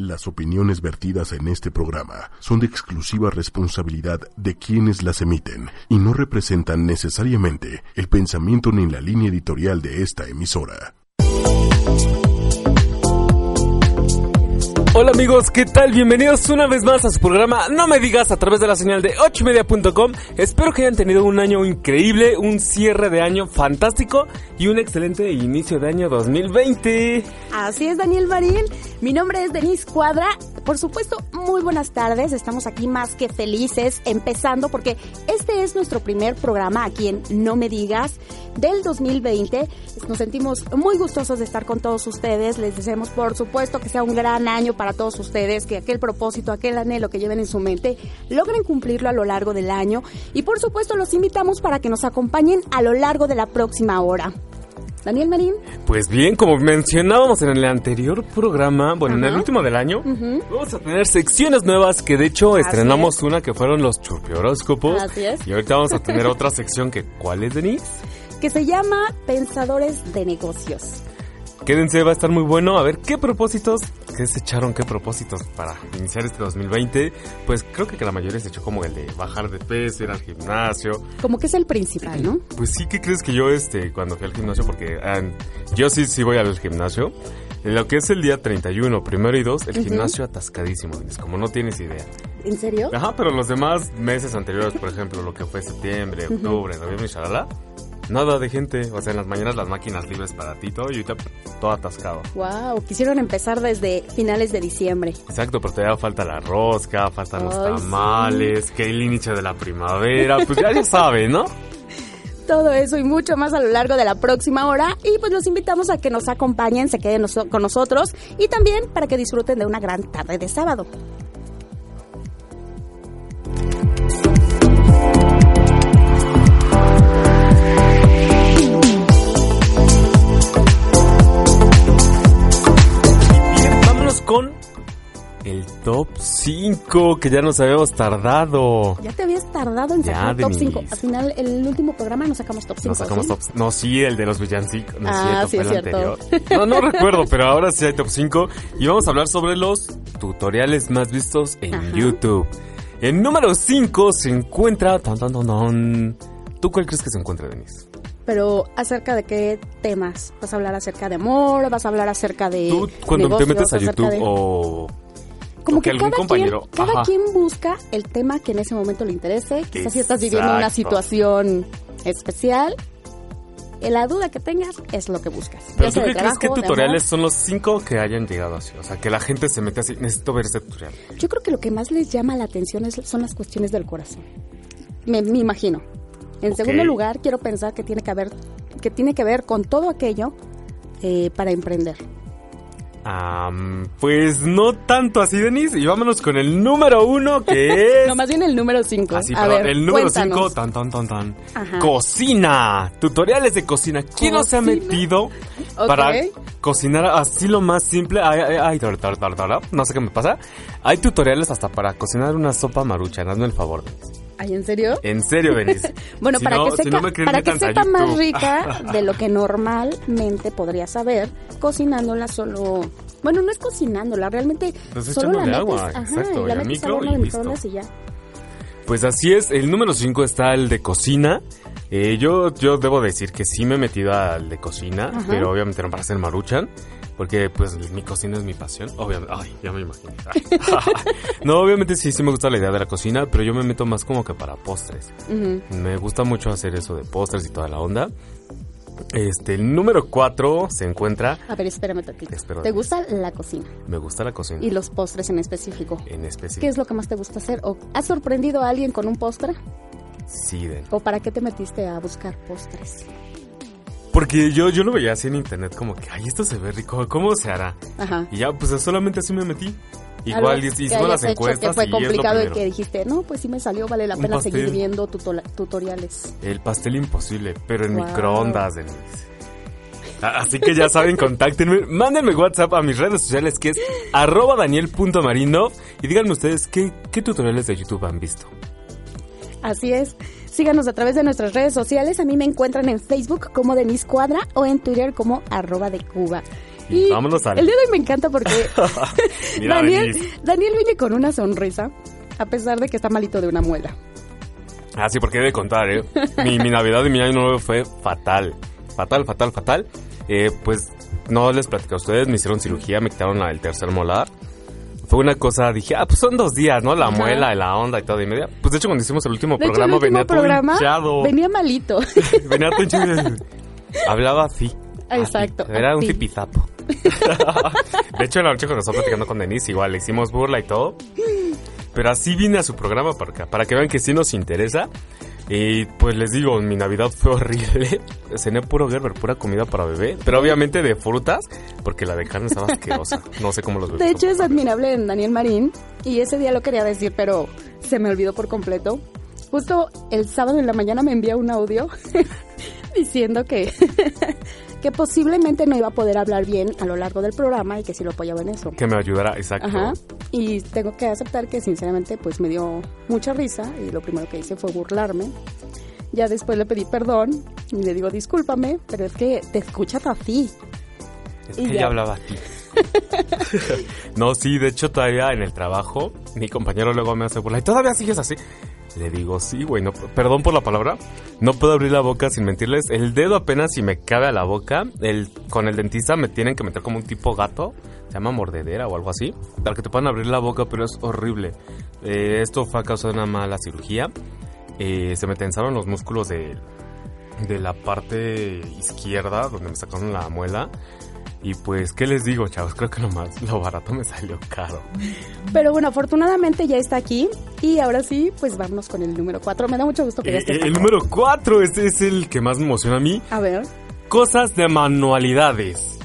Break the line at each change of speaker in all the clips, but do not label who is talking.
Las opiniones vertidas en este programa son de exclusiva responsabilidad de quienes las emiten y no representan necesariamente el pensamiento ni la línea editorial de esta emisora.
Hola amigos, ¿qué tal? Bienvenidos una vez más a su programa No me digas a través de la señal de 8media.com. Espero que hayan tenido un año increíble, un cierre de año fantástico y un excelente inicio de año 2020.
Así es, Daniel Marín. Mi nombre es Denise Cuadra. Por supuesto, muy buenas tardes. Estamos aquí más que felices, empezando porque este es nuestro primer programa aquí en No me digas del 2020. Nos sentimos muy gustosos de estar con todos ustedes. Les deseamos, por supuesto, que sea un gran año para todos ustedes, que aquel propósito, aquel anhelo que lleven en su mente, logren cumplirlo a lo largo del año. Y por supuesto, los invitamos para que nos acompañen a lo largo de la próxima hora. Daniel Marín.
Pues bien, como mencionábamos en el anterior programa, bueno, en el último del año, vamos a tener secciones nuevas que de hecho
Así
estrenamos una que fueron los chupioróscopos.
Así es.
Y ahorita vamos a tener otra sección que, ¿cuál es, Denise?
Que se llama Pensadores de Negocios.
Quédense, va a estar muy bueno. A ver, ¿qué propósitos? ¿Qué se echaron? ¿Qué propósitos para iniciar este 2020? Pues creo que la mayoría se echó como el de bajar de peso, ir al gimnasio.
Como que es el principal, ¿no?
Pues sí, ¿qué crees que yo, este, cuando fui al gimnasio? Porque ah, yo sí, sí voy al gimnasio. En lo que es el día 31, primero y dos, el gimnasio atascadísimo, como no tienes idea.
¿En serio?
Ajá, pero los demás meses anteriores, por ejemplo, lo que fue septiembre, octubre, noviembre y shalala, nada de gente. O sea, en las mañanas las máquinas libres para ti, todo, y ahorita todo atascado.
Wow, quisieron empezar desde finales de diciembre.
Exacto, pero todavía falta la rosca, faltan los tamales, que el inicio de la primavera, pues ya ya sabe, ¿no?
Todo eso y mucho más a lo largo de la próxima hora. Y pues los invitamos a que nos acompañen, se queden noso- con nosotros y también para que disfruten de una gran tarde de sábado.
Con el top 5, que ya nos habíamos tardado.
Ya te habías tardado en sacar top
Denise.
5. Al final, el último programa nos sacamos top 5.
Nos sacamos top. No, sí, el de los villancicos. No
Ah, sí, es cierto.
anterior. No, no recuerdo, pero ahora sí hay top 5. Y vamos a hablar sobre los tutoriales más vistos en
Ajá.
YouTube. En número 5 se encuentra. ¿Tú cuál crees que se encuentra, Denise?
Pero acerca de qué temas? ¿Vas a hablar acerca de amor? ¿Vas a hablar acerca de
Tú, cuando te
negocios,
metes a YouTube
de-
o.
Como
o
que,
algún
cada,
compañero.
quien, cada quien busca el tema que en ese momento le interese. Quizás si estás viviendo una
Exacto.
situación especial, eh, la duda que tengas es lo que buscas.
Pero tú qué crees que tutoriales son los 5 que hayan llegado así? O sea, que la gente se mete así. Necesito ver ese tutorial.
Yo creo que lo que más les llama la atención es- son las cuestiones del corazón. Me, me imagino. En
Ok.
segundo lugar, quiero pensar que tiene que haber, que tiene que ver con todo aquello eh, para emprender.
Am, pues no tanto así, Denise. Y vámonos con el número uno, que es.
No, más bien el número 5.
Así,
A
perdón,
ver,
el número
cuéntanos.
5, tan, tan, tan, tan.
Ajá.
Cocina. Tutoriales de cocina. ¿Quién no se ha metido
Ok.
para cocinar así lo más simple? Ay, ay, ay, tar, tar, tar, no sé qué me pasa. Hay tutoriales hasta para cocinar una sopa marucha. Hazme el favor. Denise.
Ay, ¿en serio?
En serio, Denise.
Bueno,
Si
para
no-
que
si
sepa,
no me
para que sepa más
YouTube.
rica de lo que normalmente podría saber cocinándola solo. Bueno, no es cocinándola, realmente
Pues
solo la metes,
agua,
ajá,
exacto,
la metes
micro y
microondas y ya.
Pues así es, el número 5 está el de cocina. Eh, yo, yo debo decir que sí me he metido al de cocina,
Ajá.
pero obviamente no para hacer maruchan, porque pues mi cocina es mi pasión, obviamente. Ay, ya me imaginé. no, obviamente sí, sí me gusta la idea de la cocina, pero yo me meto más como que para postres.
Ujú.
Me gusta mucho hacer eso de postres y toda la onda. Este, el número 4 se encuentra,
A ver, espérame tantito.
Espero.
¿Te gusta la cocina
me gusta la cocina
y los postres en específico?
en específico.
¿Qué es lo que más te gusta hacer? ¿O has sorprendido a alguien con un postre?
Sí, Den.
¿O para qué te metiste a buscar postres?
Porque yo, yo lo veía así en internet como que, ay, esto se ve rico, ¿cómo se hará?
Ajá.
Y ya, pues solamente así me metí. Igual hicimos las encuestas
que fue
y es lo
complicado y que dijiste, no, pues sí me salió, vale la
Un
pena
pastel.
seguir viendo tuto- tutoriales.
El pastel imposible, pero en
Wow.
microondas, Denise. Así que ya saben, contáctenme, mándenme WhatsApp a mis redes sociales que es arroba daniel.marino y díganme ustedes qué, qué tutoriales de YouTube han visto.
Así es. Síganos a través de nuestras redes sociales. A mí me encuentran en Facebook como Denise Cuadra o en Twitter como arroba de Cuba.
Y vámonos al-
El día de hoy me encanta porque
Mira,
Daniel. Daniel viene con una sonrisa a pesar de que está malito de una muela.
Ah, sí, porque he de contar, ¿eh? Mi, mi Navidad y mi año nuevo fue fatal. Fatal, fatal, fatal. Eh, pues no les platico a ustedes, me hicieron cirugía, me quitaron la, el tercer molar. Fue una cosa, dije, ah, pues son dos días, ¿no? La
Ajá.
muela y la onda y todo. Y media. Pues de hecho, cuando hicimos el último
De hecho, el
programa,
último
venía
programa
hinchado.
venía malito.
Venía todo hinchado. Hablaba así.
Exacto,
así. Era un tipizapo. de hecho, en la noche cuando estaba platicando con Denise, igual le hicimos burla y todo. Pero así vine a su programa para, acá, para que vean que sí nos interesa. Y pues les digo, mi Navidad fue horrible. Cené puro Gerber, pura comida para bebé. Pero obviamente de frutas, porque la de carne estaba asquerosa. No sé cómo los bebés.
De hecho, es admirable en Daniel Marín. Y ese día lo quería decir, pero se me olvidó por completo. Justo el sábado en la mañana me envía un audio diciendo que, que posiblemente no iba a poder hablar bien a lo largo del programa y que sí lo apoyaba en eso.
Que me ayudara, exacto.
Ajá. Y tengo que aceptar que sinceramente pues me dio mucha risa y lo primero que hice fue burlarme. Ya después le pedí perdón y le digo discúlpame, pero es que te escuchas así.
Es que ella hablaba a ti. no, sí, de hecho todavía en el trabajo, mi compañero luego me hace burla. ¿Y todavía sigues así? Le digo, sí, güey, perdón por la palabra. No puedo abrir la boca sin mentirles. El dedo apenas si me cabe a la boca. El, con el dentista me tienen que meter como un tipo gato. Se llama mordedera o algo así. Para que te puedan abrir la boca, pero es horrible. Eh, esto fue a causa de una mala cirugía. Eh, se me tensaron los músculos de, de la parte izquierda, donde me sacaron la muela. Y pues, ¿qué les digo, chavos? Creo que lo más, lo barato me salió caro.
Pero bueno, afortunadamente ya está aquí y ahora sí, pues vamos con el número 4. Me da mucho gusto que ya
Eh,
estés
el
acá.
número 4, este es el que más me emociona a mí.
A ver,
Cosas de manualidades.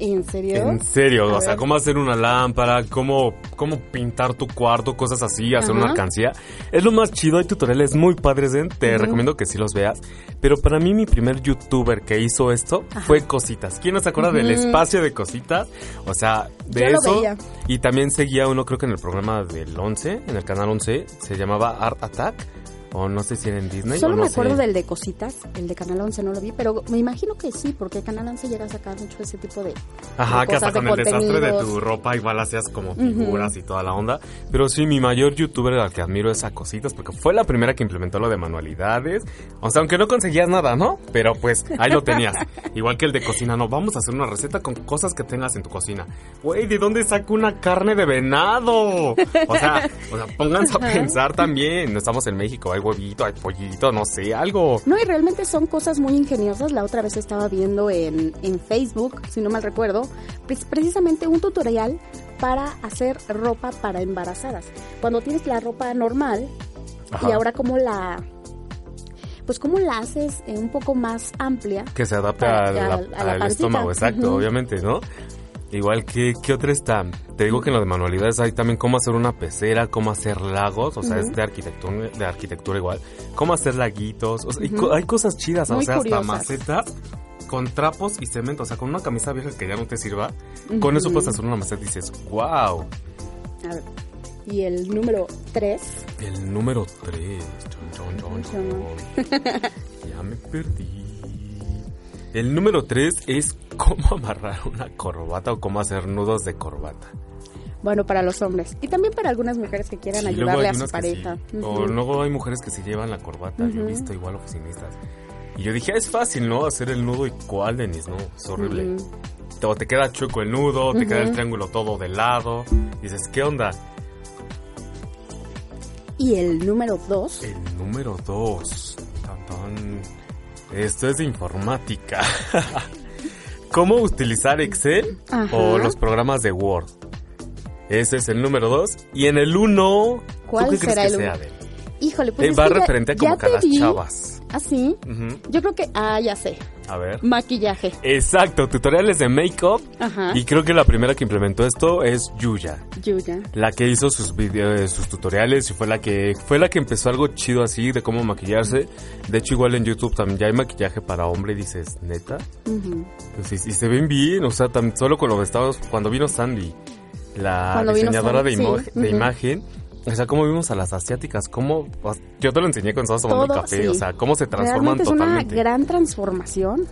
¿en serio?
En serio,
A
o sea, cómo hacer una lámpara, cómo, cómo pintar tu cuarto, cosas así, hacer
Ajá.
una alcancía. Es lo más chido, hay tutoriales muy padres, ¿eh? te
Ujú.
recomiendo que sí los veas. Pero para mí mi primer youtuber que hizo esto
Ajá.
fue Cositas. ¿Quién no se acuerda del
Ujú.
espacio de Cositas? O sea, de
Yo lo
eso.
veía.
Y también seguía uno, creo que en el programa del 11, en el canal 11, se llamaba Art Attack. O no sé si era en Disney.
Solo
o no
me acuerdo
sé.
del de cositas, el de Canal 11 no lo vi, pero me imagino que sí, porque Canal 11 llega a sacar mucho ese tipo de,
Ajá,
de
que hasta
de
con el desastre de tu ropa igual hacías como figuras y toda la onda. Pero sí, mi mayor youtuber al que admiro es a Cositas, porque fue la primera que implementó lo de manualidades. O sea, aunque no conseguías nada, ¿no? Pero pues ahí lo tenías. igual que el de cocina, no, vamos a hacer una receta con cosas que tengas en tu cocina. Güey, ¿de dónde saco una carne de venado? O sea, o sea pónganse a pensar también. No estamos en México, hay huevito, hay pollito, no sé, algo.
No, y realmente son cosas muy ingeniosas. La otra vez estaba viendo en, en Facebook, si no mal recuerdo, pues, precisamente un tutorial para hacer ropa para embarazadas. Cuando tienes la ropa normal y ahora como la... Pues cómo la haces eh, un poco más amplia.
que se adapte al,
a- a la
al
pancita.
estómago, exacto, obviamente, ¿no? Igual que, ¿qué otra está? Te digo que en lo de manualidades hay también cómo hacer una pecera, cómo hacer lagos, o sea, es de arquitectura, de arquitectura igual, cómo hacer laguitos, o sea, co- hay cosas chidas, o sea, hasta
curiosas.
macetas con trapos y cemento, o sea, con una camisa vieja que ya no te sirva, con eso puedes hacer una maceta y dices, wow,
A ver. Y el número 3.
el número 3, ya me perdí. El número 3 es cómo amarrar una corbata o cómo hacer nudos de corbata.
Bueno, para los hombres. Y también para algunas mujeres que quieran
Sí,
ayudarle a su pareja.
sí.
Ujú.
O luego hay mujeres que se llevan la corbata. Yo he visto igual oficinistas. Y yo dije, "Ah, es fácil, ¿no? Hacer el nudo y cuál, Denis, ¿no? Es horrible.
Ujú.
Te- O te queda chueco el nudo, te queda el triángulo todo de lado. Dices, ¿qué onda?
Y el número 2.
El número 2. Esto es de informática. ¿Cómo utilizar Excel
Ajá.
o los programas de Word? Ese es el número 2. Y en el 1,
¿Cuál
¿tú qué crees
será
que
el
sea,
uno?
Adel?
Híjole, pues
Eh,
es
va
que ya-
referente a como
ya
que a
te
las
di-
chavas.
¿Así?
Ujú.
Yo creo que, ah, ya sé.
A ver.
Maquillaje.
Exacto, tutoriales de make-up.
Ajá.
Y creo que la primera que implementó esto es Yuya.
Yuya.
La que hizo sus videos, sus tutoriales y fue la que fue la que empezó algo chido así de cómo maquillarse. De hecho, igual en YouTube también ya hay maquillaje para hombre y dices, ¿neta?
Ujú.
Pues y, y se ven bien, o sea, tam- solo con lo que estábamos cuando vino Sandy, la
Cuando
diseñadora de,
sí,
imagen. O sea, cómo vimos a las asiáticas, cómo yo te lo enseñé cuando estabas tomando
Todo,
café,
sí.
o sea, cómo se transforman
Realmente
totalmente.
es una gran transformación.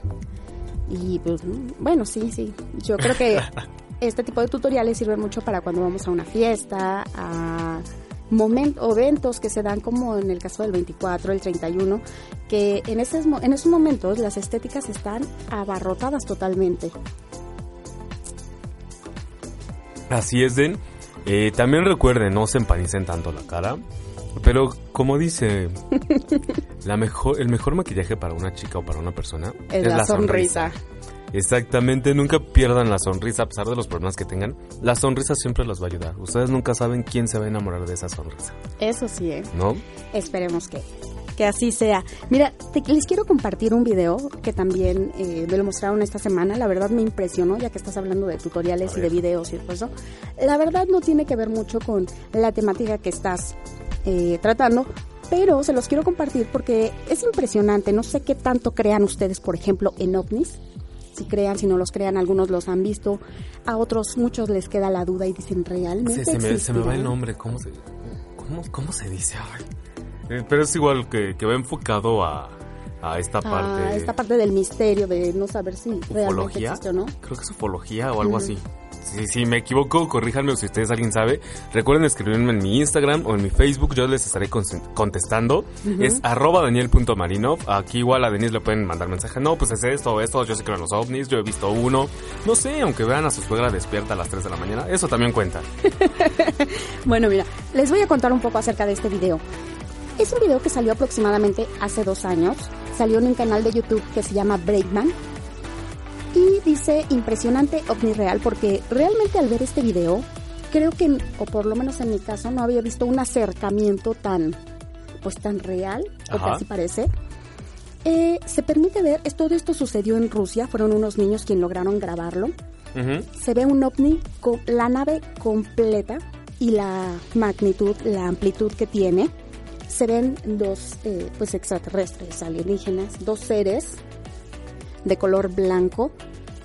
Y pues, bueno, sí, sí. Yo creo que este tipo de tutoriales sirven mucho para cuando vamos a una fiesta, a momentos o eventos que se dan como en el caso del 24, el 31, que en esos, en esos momentos las estéticas están abarrotadas totalmente.
Así es, Den. Eh, también recuerden, no se empanicen tanto la cara. Pero como dice, la mejor, el mejor maquillaje para una chica o para una persona
Es la sonrisa.
Exactamente, nunca pierdan la sonrisa a pesar de los problemas que tengan. La sonrisa siempre los va a ayudar. Ustedes nunca saben quién se va a enamorar de esa sonrisa,
Eso sí, ¿eh?
¿no?
Esperemos que, que así sea. Mira, te- les quiero compartir un video que también eh, me lo mostraron esta semana. La verdad me impresionó, ya que estás hablando de tutoriales y de videos y todo eso. La verdad no tiene que ver mucho con la temática que estás eh, tratando. Pero se los quiero compartir porque es impresionante. No sé qué tanto crean ustedes, por ejemplo, en ovnis. Si crean, si no los crean, algunos los han visto. A otros, muchos les queda la duda y dicen, ¿realmente
Se, se me, se me va el
existirán?".
nombre, ¿cómo se, cómo, cómo se dice? Ay. Eh, pero es igual que, que va enfocado a, a esta parte.
Esta parte del misterio de no saber si realmente
ufología.
existe o no.
Creo que es ufología o algo así. Si, si me equivoco, corríjanme o si ustedes alguien sabe. Recuerden escribirme en mi Instagram o en mi Facebook, yo les estaré con- contestando. Es arroba daniel.marinov. Aquí igual a Denise le pueden mandar mensaje. No, pues es esto o esto, yo sé que en los ovnis, yo he visto uno. No sé, aunque vean a su suegra despierta a las 3 de la mañana, eso también cuenta.
Bueno, mira, les voy a contar un poco acerca de este video. Es un video que salió aproximadamente hace dos años. Salió en un canal de YouTube que se llama Breakman. Y dice impresionante ovni real porque realmente al ver este video, creo que, o por lo menos en mi caso, no había visto un acercamiento tan, pues tan real, o así parece. Eh, se permite ver, es- todo esto sucedió en Rusia, fueron unos niños quienes lograron grabarlo se ve un ovni con la nave completa y la magnitud, la amplitud que tiene. Se ven dos eh, pues extraterrestres, alienígenas, dos seres de color blanco,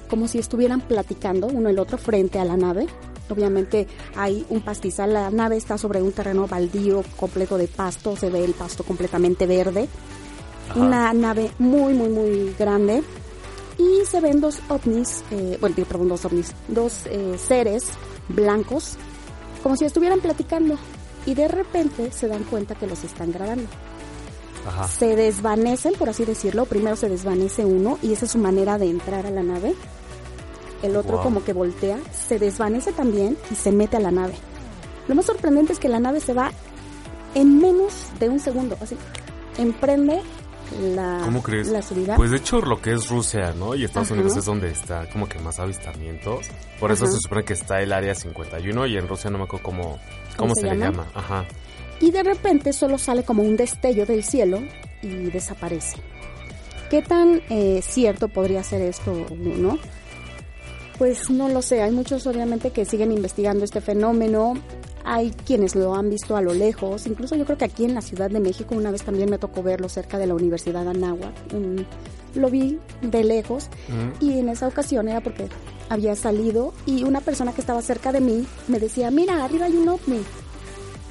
como si estuvieran platicando uno el otro frente a la nave. Obviamente hay un pastizal, la nave está sobre un terreno baldío completo de pasto, se ve el pasto completamente verde.
Ajá.
Una nave muy, muy, muy grande. Y se ven dos ovnis, eh, bueno, perdón, dos ovnis, dos eh, seres blancos, como si estuvieran platicando. Y de repente se dan cuenta que los están grabando.
Ajá.
Se desvanecen, por así decirlo. Primero se desvanece uno y esa es su manera de entrar a la nave. El otro
Wow.
como que voltea, se desvanece también y se mete a la nave. Lo más sorprendente es que la nave se va en menos de un segundo, así. Emprende la,
¿Cómo crees?
la subida.
Pues de hecho lo que es Rusia, ¿no? Y Estados
Ajá.
Unidos es donde está como que más avistamientos. Por eso
Ajá.
se supone que está el área 51 y en Rusia no me acuerdo cómo, cómo,
¿Cómo
se,
se
le
llama?
Ajá.
y de repente solo sale como un destello del cielo y desaparece. ¿Qué tan eh, cierto podría ser esto, no? Pues no lo sé, hay muchos obviamente que siguen investigando este fenómeno, hay quienes lo han visto a lo lejos, incluso yo creo que aquí en la Ciudad de México una vez también me tocó verlo cerca de la Universidad de Anáhuac, lo vi de lejos
Ujú.
y en esa ocasión era porque había salido y una persona que estaba cerca de mí me decía, mira, arriba hay un ovni.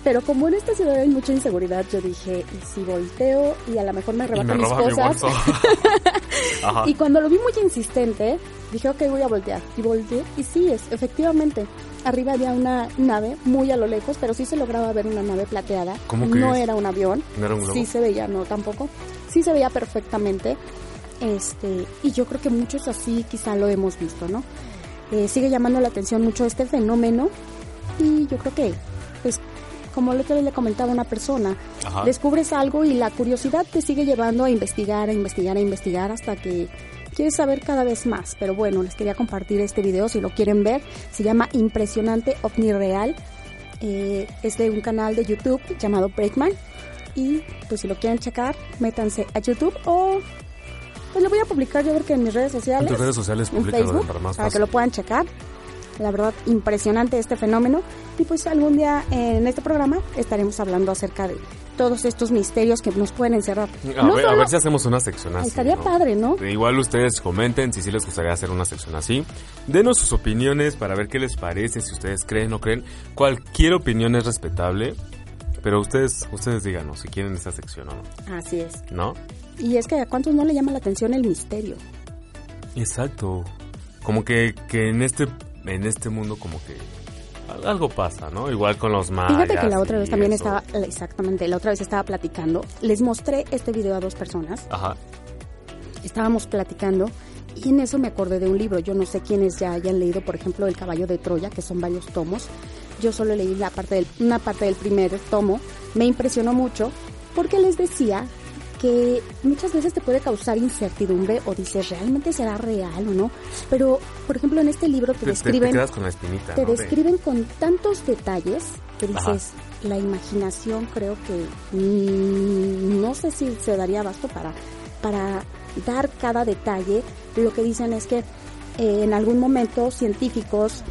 Pero como en esta ciudad hay mucha inseguridad, yo dije, ¿y si volteo y a lo mejor me arrebatan
me
mis
mi
cosas?
Ajá.
Y cuando lo vi muy insistente, dije, ok, voy a voltear. Y volteé, y sí, es, efectivamente, arriba había una nave muy a lo lejos, pero sí se lograba ver una nave plateada.
¿Cómo
no
crees?
era un avión.
¿No era un globo?
Sí se veía, no tampoco. Sí se veía perfectamente. Este, y yo creo que muchos así quizá lo hemos visto, ¿no? Eh, sigue llamando la atención mucho este fenómeno. Y yo creo que, pues, como otro día le comentaba a una persona,
Ajá.
descubres algo y la curiosidad te sigue llevando a investigar, a investigar, a investigar hasta que quieres saber cada vez más. Pero bueno, les quería compartir este video si lo quieren ver. Se llama Impresionante OVNI Real. Eh, es de un canal de YouTube llamado Breakman. Y pues si lo quieren checar, métanse a YouTube o pues lo voy a publicar yo creo que en mis redes sociales.
En tus redes sociales
en
públicas
Facebook,
para más
para que lo puedan checar. La verdad, impresionante este fenómeno. Y pues algún día en este programa estaremos hablando acerca de todos estos misterios que nos pueden encerrar.
A,
No
ver, a
solo-
ver si hacemos una sección así.
Estaría
¿no?
padre, ¿no?
Igual ustedes comenten si sí les gustaría hacer una sección así. Denos sus opiniones para ver qué les parece, si ustedes creen o no creen. Cualquier opinión es respetable. Pero ustedes, ustedes díganos si quieren esta sección o no.
Así es.
¿No?
Y es que a cuántos no le llama la atención el misterio.
Exacto. Como que, que en este en este mundo como que al- algo pasa, ¿no? Igual con los mayas.
Fíjate que la otra vez también
eso.
estaba, exactamente, la otra vez estaba platicando. Les mostré este video a dos personas.
Ajá.
Estábamos platicando y en eso me acordé de un libro. Yo no sé quiénes ya hayan leído, por ejemplo, El caballo de Troya, que son varios tomos. Yo solo leí la parte del, una parte del primer tomo. Me impresionó mucho porque les decía que muchas veces te puede causar incertidumbre o dices, ¿realmente será real o no? Pero, por ejemplo, en este libro te,
Te, te- te
describen
quedas con la espinita,
te describen con tantos detalles que
Ajá.
dices, la imaginación creo que no sé si se daría abasto para, para dar cada detalle. Lo que dicen es que eh, en algún momento científicos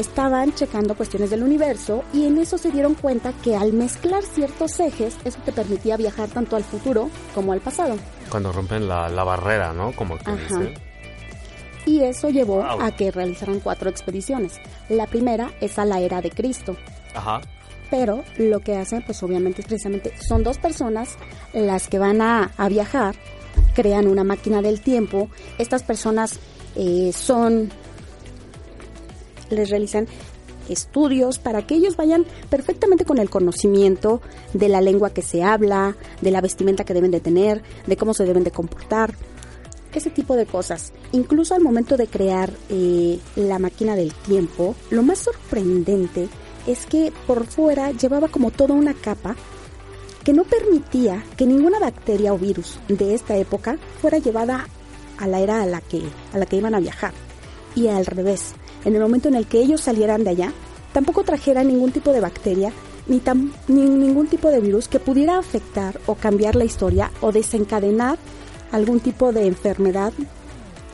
estaban checando cuestiones del universo y en eso se dieron cuenta que al mezclar ciertos ejes, eso te permitía viajar tanto al futuro como al pasado.
Cuando rompen la, la barrera, ¿no? Como que
Ajá.
dice.
Y eso llevó
Wow.
a que realizaran cuatro expediciones. La primera es a la era de Cristo.
Ajá.
pero lo que hacen pues obviamente es precisamente son dos personas las que van a, a viajar crean una máquina del tiempo estas personas eh, son les realizan estudios para que ellos vayan perfectamente con el conocimiento de la lengua que se habla, de la vestimenta que deben de tener, de cómo se deben de comportar, ese tipo de cosas. Incluso al momento de crear eh, la máquina del tiempo, lo más sorprendente es que por fuera llevaba como toda una capa que no permitía que ninguna bacteria o virus de esta época fuera llevada a la era a la que, a la que iban a viajar. Y al revés, en el momento en el que ellos salieran de allá, tampoco trajeran ningún tipo de bacteria ni, tam- ni ningún tipo de virus que pudiera afectar o cambiar la historia o desencadenar algún tipo de enfermedad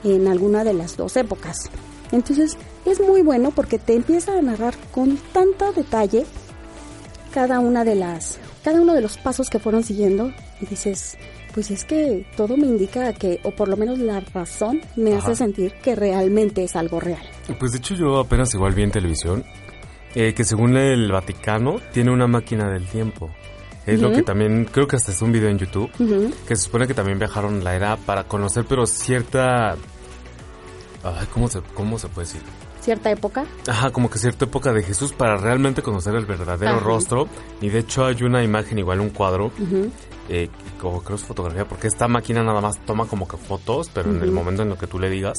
en alguna de las dos épocas. Entonces es muy bueno porque te empieza a narrar con tanto detalle cada una de las cada uno de los pasos que fueron siguiendo y dices pues es que todo me indica que o por lo menos la razón me
Ajá.
hace sentir que realmente es algo real
Pues de hecho yo apenas igual vi en televisión eh, que según el Vaticano tiene una máquina del tiempo. Es lo
Ujú.
que también, creo que hasta es un video en YouTube,
Ujú.
que se supone que también viajaron la era para conocer, pero cierta... Ay, ¿cómo se, ¿Cómo se puede decir?
cierta época
Ajá, como que cierta época de Jesús para realmente conocer el verdadero
Ajá.
rostro. Y de hecho hay una imagen, igual un cuadro,
Ujú.
Eh, como creo es fotografía, porque esta máquina nada más toma como que fotos, pero en el momento en lo que tú le digas.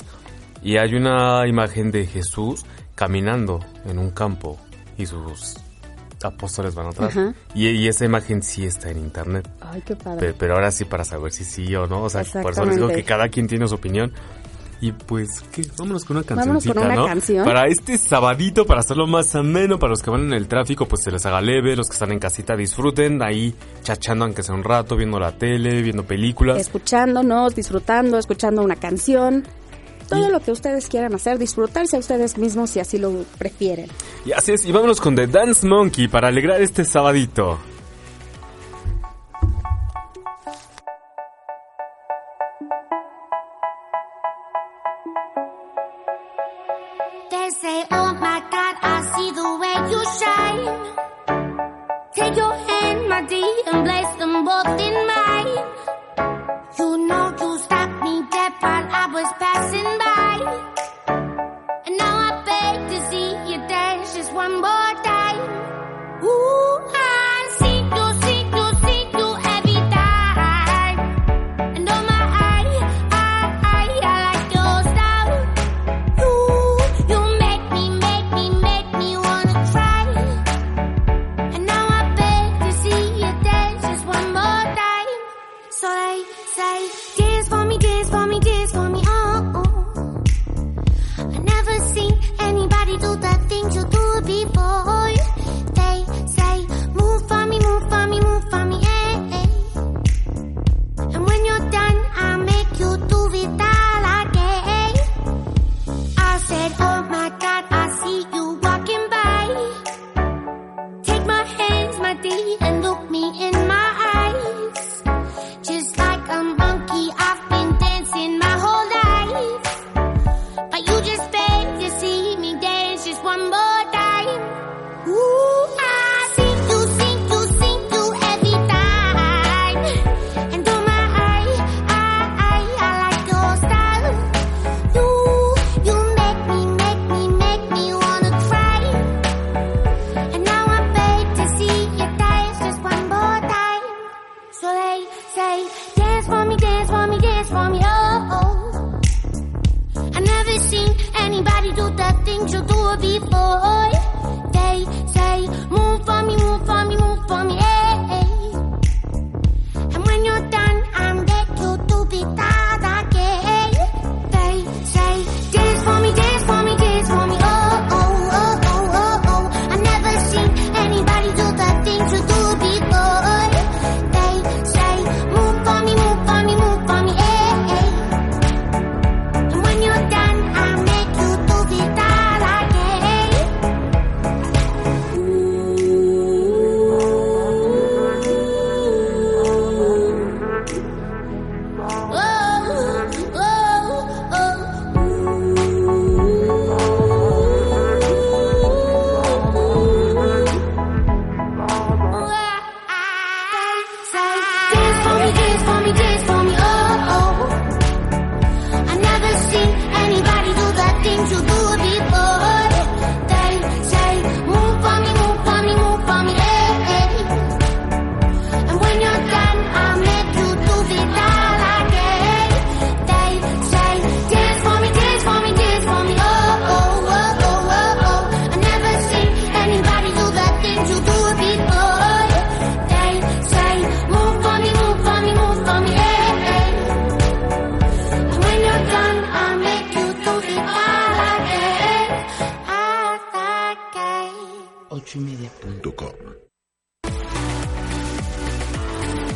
Y hay una imagen de Jesús caminando en un campo y sus apóstoles van atrás.
Ajá.
Y, y esa imagen sí está en internet.
ay qué padre
Pe- Pero ahora sí para saber si sí o no. O sea, por eso les digo que cada quien tiene su opinión. Y pues, ¿qué? Vámonos con una
Vámonos con
cancioncita,
una
¿no?
canción.
Para este sabadito, para hacerlo más ameno, para los que van en el tráfico, pues se les haga leve, los que están en casita disfruten, ahí chachando aunque sea un rato, viendo la tele, viendo películas.
escuchándonos disfrutando escuchando una canción todo lo que ustedes quieran hacer disfrutarse a ustedes mismos si así lo prefieren
Y así es, y vámonos con The Dance Monkey para alegrar este sabadito.
Them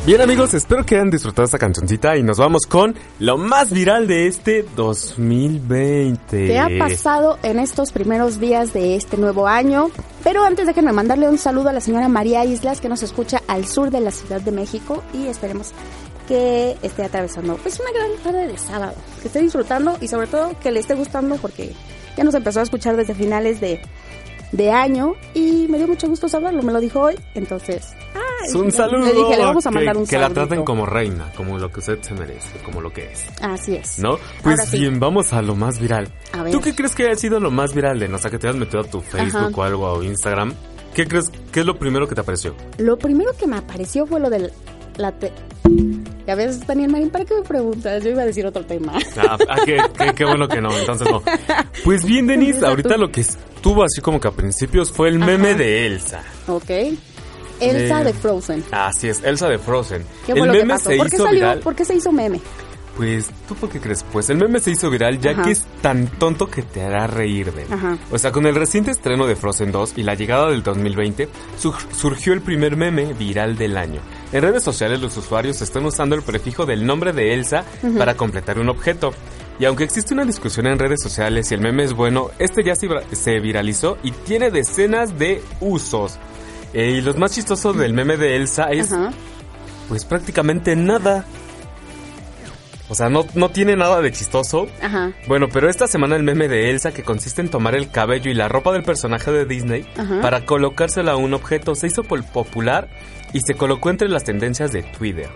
Bien amigos, espero que hayan disfrutado esta cancioncita y nos vamos con lo más viral de este 2020.
¿Qué ha pasado en estos primeros días de este nuevo año? Pero antes de que me mandarle un saludo a la señora María Islas que nos escucha al sur de la Ciudad de México y esperemos que esté atravesando pues una gran tarde de sábado, que esté disfrutando y sobre todo que le esté gustando porque ya nos empezó a escuchar desde finales de, de año y me dio mucho gusto saberlo, me lo dijo hoy, entonces... ay,
un saludo.
Le dije, le vamos a
que-
mandar un
Que la traten como reina, como lo que usted se merece, como lo que es.
Así es.
¿No? Pues
Ahora sí.
bien, vamos a lo más viral.
A ver.
¿Tú qué crees que haya sido lo más viral de, no sé, que te hayas metido a tu Facebook
Ajá.
o algo o Instagram? ¿Qué crees que es lo primero que te apareció?
Lo primero que me apareció fue lo del... La te- ya ves, Daniel Marín, ¿para qué me preguntas? Yo iba a decir otro tema.
Ah, ah, qué, qué- qué bueno que no, entonces no. Pues bien, Denis,
Empieza
ahorita lo que estuvo así como que a principios fue el meme de Elsa.
ok. Elsa
Eh,
de Frozen.
Así es, Elsa de Frozen.
¿Qué fue
el
lo que pasó?
se
¿Por qué
hizo
salió?
viral.
¿Por qué se hizo meme?
Pues, ¿tú por qué crees? Pues el meme se hizo viral ya
Ajá.
que es tan tonto que te hará reír de él.
Ajá.
O sea, con el reciente estreno de Frozen 2 y la llegada del 2020, sur- surgió el primer meme viral del año. En redes sociales los usuarios están usando el prefijo del nombre de Elsa para completar un objeto. Y aunque existe una discusión en redes sociales si el meme es bueno, este ya se, se viralizó y tiene decenas de usos. Eh, y los más chistosos del meme de Elsa es
Ajá.
pues prácticamente nada. O sea, no, no tiene nada de chistoso.
Ajá.
Bueno, pero esta semana el meme de Elsa, que consiste en tomar el cabello y la ropa del personaje de Disney
Ajá.
para colocársela a un objeto, se hizo popular y se colocó entre las tendencias de Twitter.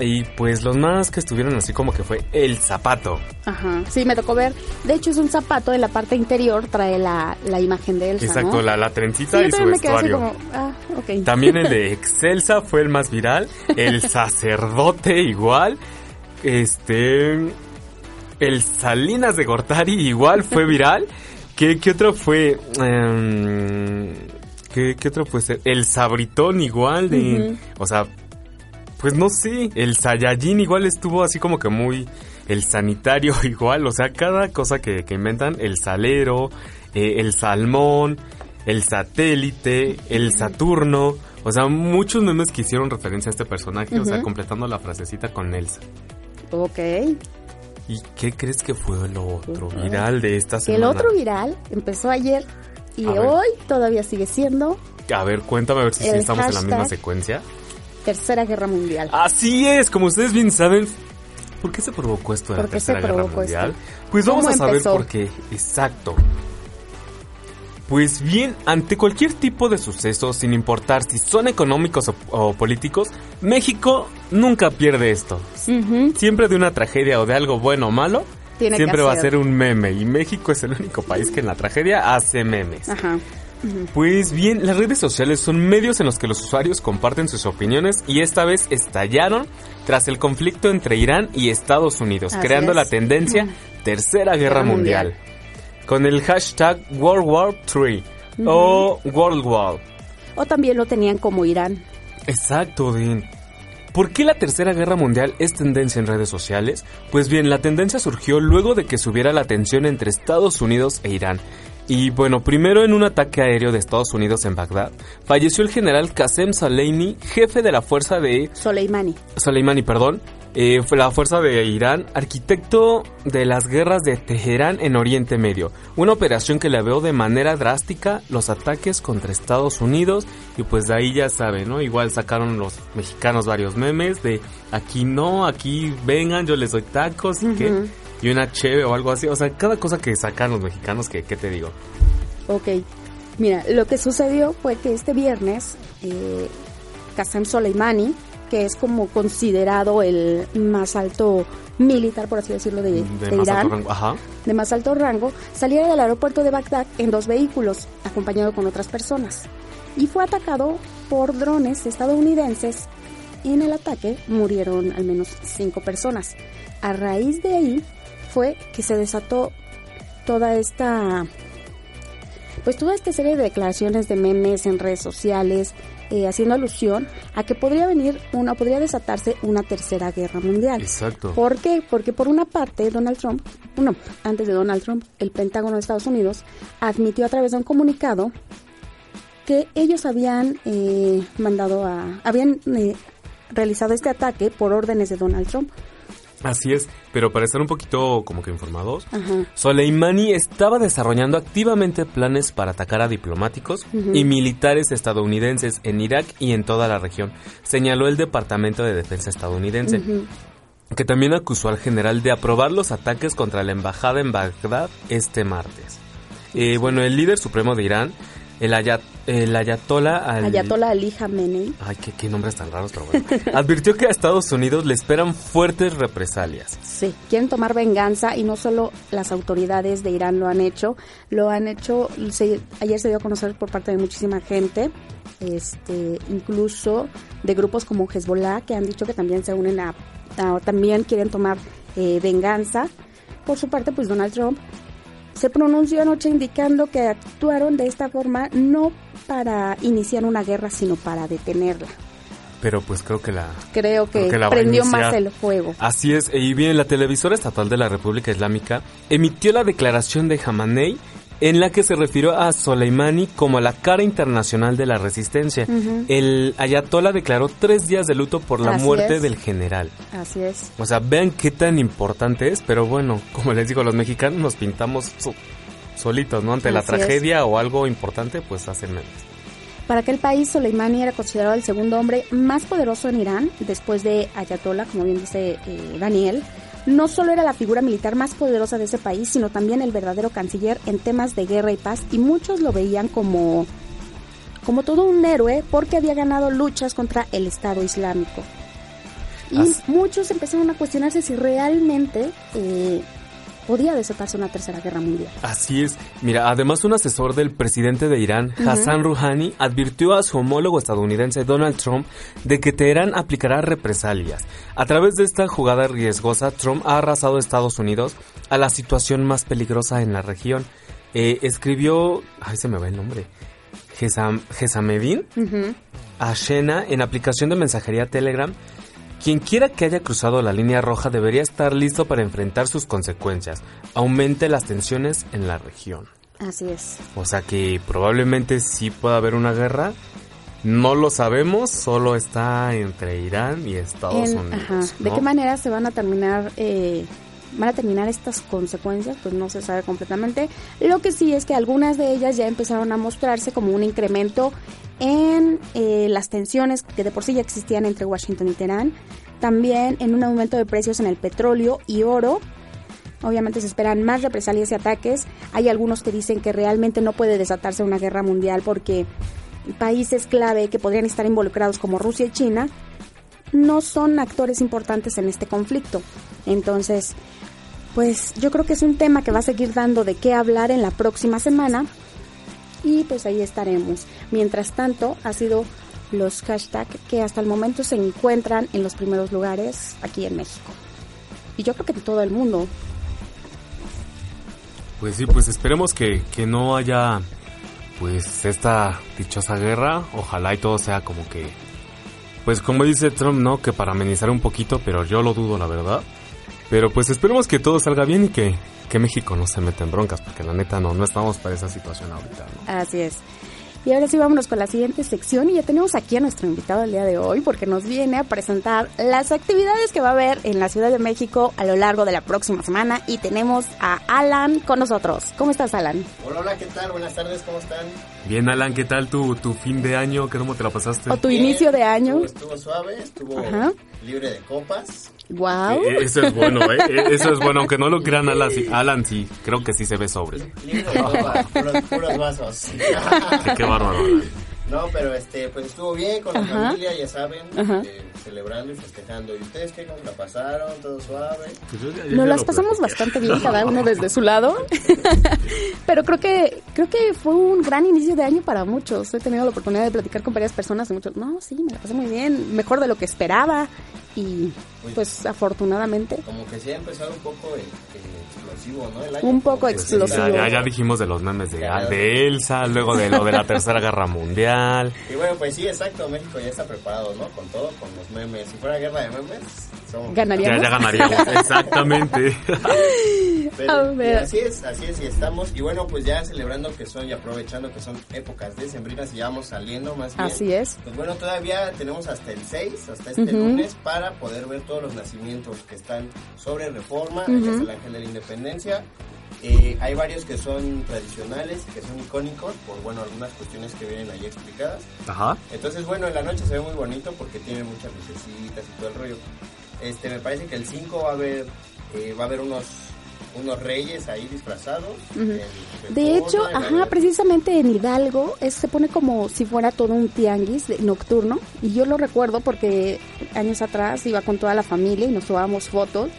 Y pues los más que estuvieron así como que fue el zapato.
Ajá. Sí, me tocó ver. De hecho, es un zapato en la parte interior, trae la, la imagen de Elsa.
Exacto,
¿no?
la, la trencita y su vestuario.
como, ah, ok.
También el de Excelsa fue el más viral. El sacerdote igual. Este. El Salinas de Gortari igual fue viral. ¿Qué, qué otro fue? Em, ¿qué, qué otro puede ser? El Sabritón igual de... O sea, pues no sé. El Saiyajin igual estuvo así como que muy... El sanitario igual. O sea, cada cosa que, que inventan. El salero, eh, el salmón, el satélite, el Saturno. O sea, muchos memes que hicieron referencia a este personaje. O sea, completando la frasecita con Elsa.
Ok.
¿Y qué crees que fue lo otro viral de esta
Que
semana?
el otro viral empezó ayer y
A ver.
hoy todavía sigue siendo
A ver, cuéntame a ver si sí
El
estamos en la misma secuencia.
Tercera Guerra Mundial.
Así es, como ustedes bien saben. ¿Por qué se provocó esto de la
¿Por qué se
Tercera Guerra Mundial?
esto?
Pues vamos
¿Cómo
a saber
empezó?
por qué. Exacto. Pues bien, ante cualquier tipo de suceso, sin importar si son económicos o, o políticos, México nunca pierde esto. Siempre de una tragedia o de algo bueno o malo,
Tiene
siempre va a ser un meme. Y México es el único país que en la tragedia hace memes.
Ajá.
Pues bien, las redes sociales son medios en los que los usuarios comparten sus opiniones y esta vez estallaron tras el conflicto entre Irán y Estados Unidos,
Así
creando
es.
la tendencia Tercera Guerra Mundial. con el hashtag World War III o World War.
O también lo tenían como Irán.
Exacto, Dean. ¿Por qué la Tercera Guerra Mundial es tendencia en redes sociales? Pues bien, la tendencia surgió luego de que subiera la tensión entre Estados Unidos e Irán. Y bueno, primero en un ataque aéreo de Estados Unidos en Bagdad, falleció el general Qasem Soleimani, jefe de la fuerza de
Soleimani.
Soleimani, perdón, eh, fue la fuerza de Irán, arquitecto de las guerras de Teherán en Oriente Medio. Una operación que le veo de manera drástica los ataques contra Estados Unidos y pues de ahí ya saben, ¿no? Igual sacaron los mexicanos varios memes de aquí no, aquí vengan, yo les doy tacos y qué, y una cheve o algo así. O sea, cada cosa que sacan los mexicanos, que ¿qué te digo?
Ok. Mira, lo que sucedió fue que este viernes, eh, Qasem Soleimani, que es como considerado el más alto militar, por así decirlo, de,
De
de
más
Irán,
alto rango. Ajá.
de más alto rango, saliera del aeropuerto de Bagdad en dos vehículos, acompañado con otras personas. Y fue atacado por drones estadounidenses. En el ataque murieron al menos cinco personas. A raíz de ahí fue que se desató toda esta pues toda esta serie de declaraciones de memes en redes sociales eh, haciendo alusión a que podría venir una podría desatarse una tercera guerra mundial.
Exacto.
¿Por qué? Porque por una parte Donald Trump, no, antes de Donald Trump, el Pentágono de Estados Unidos admitió a través de un comunicado que ellos habían eh, mandado a, habían eh, realizado este ataque por órdenes de Donald Trump.
Así es, pero para estar un poquito como que informados,
Ajá.
Soleimani estaba desarrollando activamente planes para atacar a diplomáticos y militares estadounidenses en Irak y en toda la región, señaló el Departamento de Defensa estadounidense, que también acusó al general de aprobar los ataques contra la embajada en Bagdad este martes. Eh, bueno, el líder supremo de Irán, el, ayat el ayatollah al-
Ayatollah Ali Khamenei.
Ay, qué, qué nombres tan raros, pero bueno. Advirtió que a Estados Unidos le esperan fuertes represalias.
Sí, quieren tomar venganza y no solo las autoridades de Irán lo han hecho, lo han hecho, se- ayer se dio a conocer por parte de muchísima gente, este, incluso de grupos como Hezbollah que han dicho que también se unen a, a- también quieren tomar eh, venganza. Por su parte, pues Donald Trump se pronunció anoche indicando que actuaron de esta forma no para iniciar una guerra, sino para detenerla.
Pero pues creo que la...
Creo que,
Creo que la va a
prendió más el fuego.
Así es, y bien, la televisora estatal de la República Islámica emitió la declaración de Hamanei en la que se refirió a Soleimani como la cara internacional de la resistencia. El ayatollah declaró tres días de luto por la
Así
muerte
es.
del general.
Así es.
O sea, vean qué tan importante es, pero bueno, como les digo, los mexicanos nos pintamos so- solitos, ¿no? Ante la
es.
tragedia o algo importante, pues hacen menos.
Para aquel país, Soleimani era considerado el segundo hombre más poderoso en Irán, después de Ayatollah, como bien dice eh, Daniel. No solo era la figura militar más poderosa de ese país, sino también el verdadero canciller en temas de guerra y paz, y muchos lo veían como, como todo un héroe porque había ganado luchas contra el Estado Islámico. Y
As-
muchos empezaron a cuestionarse si realmente eh, podía desatarse una tercera guerra mundial.
Así es. Mira, además un asesor del presidente de Irán, Hassan Rouhani, advirtió a su homólogo estadounidense Donald Trump de que Teherán aplicará represalias. A través de esta jugada riesgosa, Trump ha arrasado a Estados Unidos a la situación más peligrosa en la región. Eh, escribió, ay se me va el nombre, Gesam, Gesamedin
Ujú.
a Shena en aplicación de mensajería Telegram. Quien quiera que haya cruzado la línea roja debería estar listo para enfrentar sus consecuencias. Aumente las tensiones en la región.
Así es.
O sea que probablemente sí pueda haber una guerra. No lo sabemos, solo está entre Irán y Estados
En-
Unidos.
ajá. ¿De qué manera se van a terminar eh, van a terminar estas consecuencias? Pues no se sabe completamente. Lo que sí es que algunas de ellas ya empezaron a mostrarse como un incremento en eh, las tensiones que de por sí ya existían entre Washington y Teherán, también en un aumento de precios en el petróleo y oro. Obviamente se esperan más represalias y ataques. Hay algunos que dicen que realmente no puede desatarse una guerra mundial porque países clave que podrían estar involucrados como Rusia y China no son actores importantes en este conflicto. Entonces, pues yo creo que es un tema que va a seguir dando de qué hablar en la próxima semana y pues ahí estaremos. Mientras tanto, ha sido los hashtags que hasta el momento se encuentran en los primeros lugares aquí en México. Y yo creo que en todo el mundo.
Pues sí, pues esperemos que, que no haya pues esta dichosa guerra. Ojalá y todo sea como que pues como dice Trump, no, que para amenizar un poquito, pero yo lo dudo la verdad. Pero pues esperemos que todo salga bien y que, que México no se meta en broncas, porque la neta no, no estamos para esa situación ahorita, ¿no?
Así es. Y ahora sí vámonos con la siguiente sección y ya tenemos aquí a nuestro invitado el día de hoy porque nos viene a presentar las actividades que va a haber en la Ciudad de México a lo largo de la próxima semana y tenemos a Alan con nosotros. ¿Cómo estás Alan?
Hola, hola, ¿qué tal? Buenas tardes, ¿cómo están?
Bien, Alan, ¿qué tal tu, tu fin de año? ¿Cómo te la pasaste?
O tu
Bien,
inicio de año.
Estuvo, estuvo suave, estuvo
Ajá.
libre de copas.
Wow.
Eh, Eso es bueno, ¿eh? Eh, Eso es bueno, aunque no lo crean, Alan sí, Alan sí creo que sí se ve sobre.
Libre de copas, puros, puros vasos.
Qué, qué bárbaro.
No, pero este, pues estuvo bien con la
Ajá.
familia, ya saben, eh, celebrando y festejando. ¿Y ustedes qué? ¿Cómo la pasaron? ¿Todo suave?
Pues yo ya- ya
Nos las pasamos
platiqué.
bastante bien cada uno desde su lado. Pero creo que creo que fue un gran inicio de año para muchos. He tenido la oportunidad de platicar con varias personas y muchos, no, sí, me la pasé muy bien, mejor de lo que esperaba y pues afortunadamente
Como que sí ha empezado un poco eh, eh, explosivo, ¿no? El año.
Un poco
sí,
explosivo.
Ya, ya, ya dijimos de los memes de, de Elsa, luego de lo de la Tercera Guerra Mundial.
Y bueno, pues sí, exacto, México ya está preparado, ¿no? Con todo, con los memes. Si fuera guerra de memes, somos
Ganaríamos.
Ya, ya ganaríamos, exactamente.
Pero, y así es, así es, y estamos. Y bueno, pues ya celebrando que son y aprovechando que son épocas decembrinas y ya vamos saliendo más bien.
Así es.
Pues bueno, todavía tenemos hasta el 6, hasta este
Ujú.
lunes, para poder ver todos los nacimientos que están sobre reforma, que es el Ángel de la Independencia. Eh, hay varios que son tradicionales, que son icónicos, por bueno, algunas cuestiones que vienen ahí explicadas.
Ajá.
Entonces, bueno, en la noche se ve muy bonito porque tiene muchas lucecitas y todo el rollo. Este, me parece que el 5 va a haber, eh, va a haber unos, unos reyes ahí disfrazados.
Ujú.
en-
De
forma,
hecho,
y
ajá, precisamente en Hidalgo es- se pone como si fuera todo un tianguis de- nocturno y yo lo recuerdo porque años atrás iba con toda la familia y nos tomábamos fotos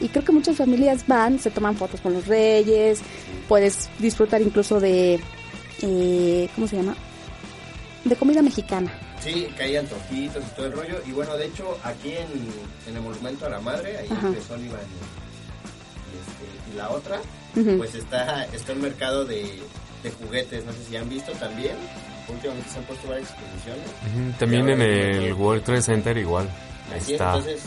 y creo que muchas familias van, se toman fotos con los reyes, puedes disfrutar incluso de, eh, ¿cómo se llama? De comida mexicana.
Sí, que hay antojitos y todo el rollo. Y bueno, de hecho, aquí en, en el Monumento a la Madre, ahí
Ajá.
Sullivan y, y este, y la otra,
Ujú.
pues está, está un mercado de, de juguetes. No sé si han visto también. Últimamente se han puesto varias exposiciones.
Ujú, También en el World Trade Center igual. Ahí
Así es,
está.
entonces,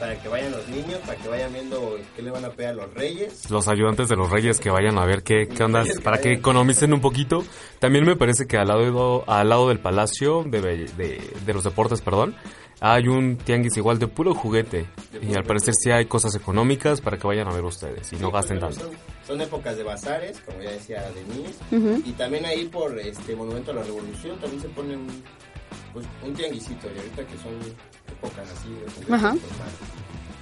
para que vayan los niños, para que vayan viendo qué le van a pedir a los reyes.
Los ayudantes de los reyes que vayan a ver qué, qué onda, para que economicen un poquito. También me parece que al lado, al lado del palacio de, de, de los deportes, perdón, hay un tianguis igual de puro juguete. Y al parecer sí hay cosas económicas para que vayan a ver ustedes y no
Sí,
gasten
pues,
tanto.
Son, son épocas de bazares, como ya decía Denise.
Ujú.
Y también ahí por este Monumento a la Revolución también se pone un, pues, un tianguisito. Y ahorita que son épocas así de juguetes,
Ajá.
más.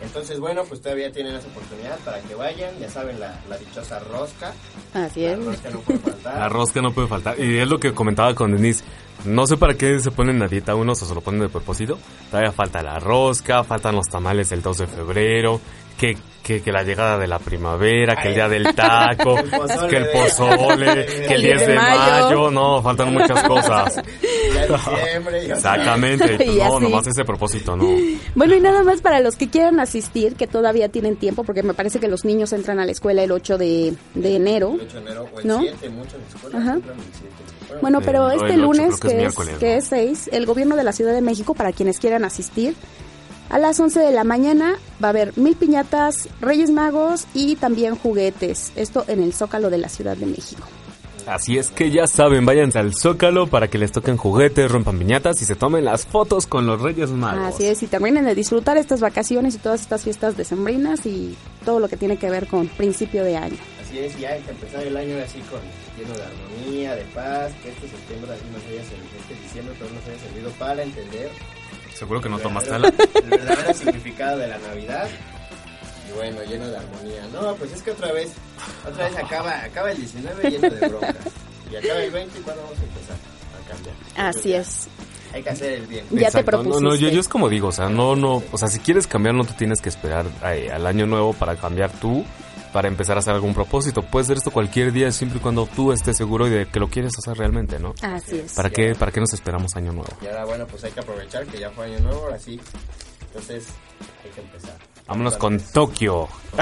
Entonces, bueno, pues todavía tienen esa oportunidad para que vayan. Ya saben, la, la dichosa rosca.
Así
La
es.
rosca no puede faltar.
La rosca no puede faltar. Y es lo que comentaba con Denise. No sé para qué se ponen a dieta unos o se lo ponen de propósito. Todavía falta la rosca, faltan los tamales del 2 de febrero, que, que, que la llegada de la primavera, que el día del taco, que el pozole, que el 10 de mayo. No, faltan muchas cosas.
Ya diciembre. ya-
Exactamente.
Y
No,
así.
nomás ese propósito, no.
Bueno, y nada más para los que quieran asistir, que todavía tienen tiempo, porque me parece que los niños entran a la escuela el 8 de, de enero.
El 8 de enero o el
¿No?
7, muchas escuelas
Ajá.
entran el 7.
Bueno, pero este lunes,
que es
que, es 6, el gobierno de la Ciudad de México, para quienes quieran asistir, a las 11 de la mañana va a haber mil piñatas, Reyes Magos y también juguetes. Esto en el Zócalo de la Ciudad de México.
Así es que ya saben, váyanse al Zócalo para que les toquen juguetes, rompan piñatas y se tomen las fotos con los Reyes Magos.
Así es, y terminen de disfrutar estas vacaciones y todas estas fiestas decembrinas y todo lo que tiene que ver con principio de año.
Así es, y hay que empezar el año así con lleno de armonía, de paz, que este septiembre así nos haya servido, este diciembre todo nos haya servido para entender
Seguro que no tomaste la...
el verdadero significado de la Navidad. Y bueno, lleno de armonía. No, pues es que otra vez, otra vez acaba, acaba el 19 lleno de broncas. Y acaba el 20 y cuando vamos a empezar a cambiar.
Así es.
ya Hay que hacer el bien.
Ya te
Exacto. No, no, yo,
propusiste.
yo es como digo, o sea, no, no, o sea, si quieres cambiar no te tienes que esperar eh, al año nuevo para cambiar tú, para empezar a hacer algún propósito. Puedes hacer esto cualquier día siempre y cuando tú estés seguro de que lo quieres hacer realmente, ¿no?
Así es.
¿Para qué, para qué nos esperamos año nuevo?
Y ahora, bueno, pues hay que aprovechar que ya fue año nuevo, ahora sí. Entonces, hay que empezar.
Vámonos con Tokio.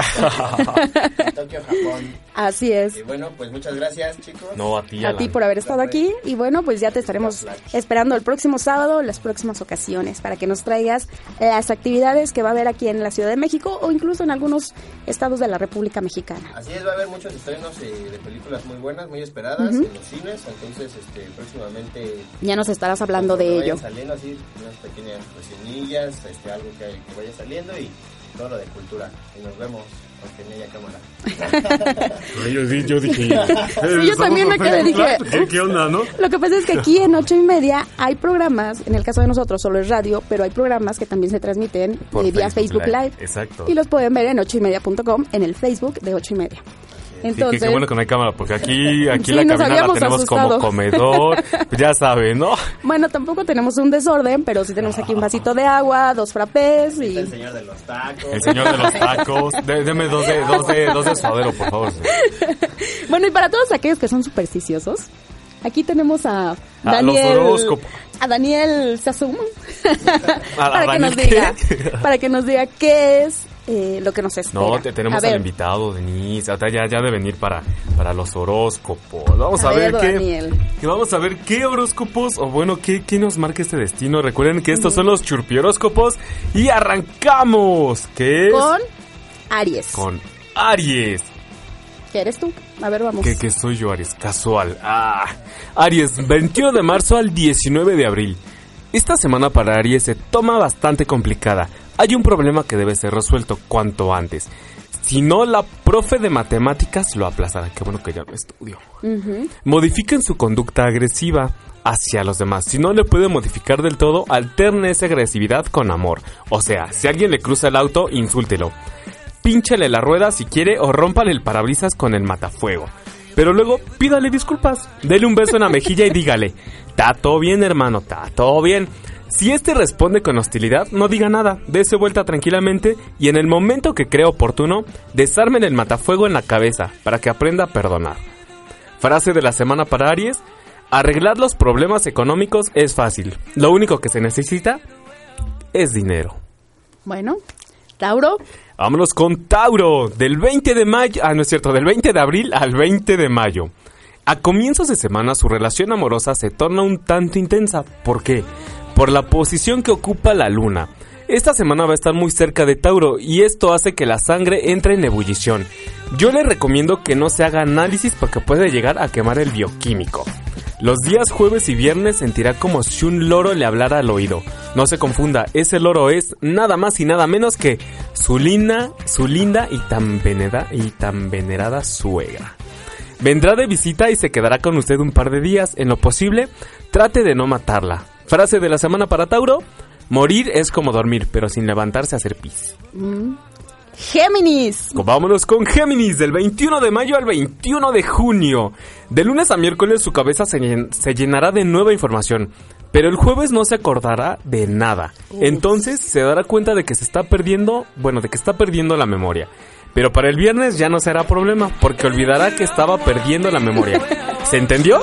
Tokio, Japón.
Así es.
Y bueno, pues muchas gracias, chicos.
No, a ti,
A
Alan.
ti por haber estado aquí y bueno, pues ya te estaremos esperando el próximo sábado, las próximas ocasiones, para que nos traigas las actividades que va a haber aquí en la Ciudad de México o incluso en algunos estados de la República Mexicana.
Así es, va a haber muchos estrenos eh, de películas muy buenas, muy esperadas en los cines. Entonces, este, próximamente.
Ya nos estarás hablando de ello.
vayan saliendo así, unas pequeñas reseñillas, este, algo que, que vaya saliendo y todo lo de cultura. Y nos vemos, aunque en ella cámara.
Yo, yo dije...
yo también me quedé, dije,
¿Qué, qué onda, no?
Lo que pasa es que aquí en ocho y media hay programas, en el caso de nosotros solo es radio, pero hay programas que también se transmiten
Por
eh, vía
Facebook
Facebook Live.
Live, exacto.
Y los pueden ver en ocho y media.com, en el Facebook de ocho y media.
Qué-
Entonces,
qué, bueno que no hay cámara, porque aquí, aquí
Sí,
la cabina la tenemos
asustado.
como comedor. Ya saben, ¿no?
bueno, tampoco tenemos un desorden, pero sí tenemos aquí un vasito de agua, dos frappés y...
el señor de los tacos.
El señor de los tacos. De- deme dos de, dos de, dos de suadero, por favor.
Bueno, y para todos aquellos que son supersticiosos, aquí tenemos a
A
Daniel...
los horóscopos.
A Daniel Sasum.
¿A
para que nos diga, para que nos diga qué es eh, lo que nos espera.
No, te, tenemos
A
al
ver,
invitado, Denise. Ahorita ya, ya de venir para, para los horóscopos. Vamos a,
A
ver,
ver,
qué. Que vamos a ver qué horóscopos, o bueno, qué, qué nos marca este destino. Recuerden que estos son los churpioróscopos. Y arrancamos. ¿Qué es?
Con Aries.
Con Aries.
¿Qué eres tú? A ver, vamos.
Que, que soy yo, Aries, casual. Ah, Aries, 21 de marzo al 19 de abril. Esta semana para Aries se toma bastante complicada. Hay un problema que debe ser resuelto cuanto antes. Si no, la profe de matemáticas lo aplazará. Qué bueno que ya no estudio. Modifiquen su conducta agresiva hacia los demás. Si no le puede modificar del todo, alterne esa agresividad con amor. O sea, si alguien le cruza el auto, insúltelo. Pínchale la rueda si quiere o rómpale el parabrisas con el matafuego. Pero luego pídale disculpas, dele un beso en la mejilla y dígale, está todo bien hermano, está todo bien. Si este responde con hostilidad, no diga nada, dése vuelta tranquilamente y en el momento que crea oportuno, desarmen el matafuego en la cabeza para que aprenda a perdonar. Frase de la semana para Aries, arreglar los problemas económicos es fácil, lo único que se necesita es dinero.
Bueno, Tauro.
Vámonos con Tauro, del 20 de mayo, ah, no es cierto, del 20 de abril al 20 de mayo. A comienzos de semana su relación amorosa se torna un tanto intensa. ¿Por qué? Por la posición que ocupa la luna. Esta semana va a estar muy cerca de Tauro y esto hace que la sangre entre en ebullición. Yo le recomiendo que no se haga análisis porque puede llegar a quemar el bioquímico. Los días jueves y viernes sentirá como si un loro le hablara al oído. No se confunda, ese loro es nada más y nada menos que su linda, su linda y tan, venera- y tan venerada suegra. Vendrá de visita y se quedará con usted un par de días. En lo posible, trate de no matarla. Frase de la semana para Tauro. Morir es como dormir, pero sin levantarse a hacer pis.
Géminis.
Vámonos con Géminis, del 21 de mayo al 21 de junio. De lunes a miércoles su cabeza se, llen- se llenará de nueva información, pero el jueves no se acordará de nada. Entonces se dará cuenta de que se está perdiendo, bueno, de que está perdiendo la memoria. Pero para el viernes ya no será problema, porque olvidará que estaba perdiendo la memoria. ¿Se entendió?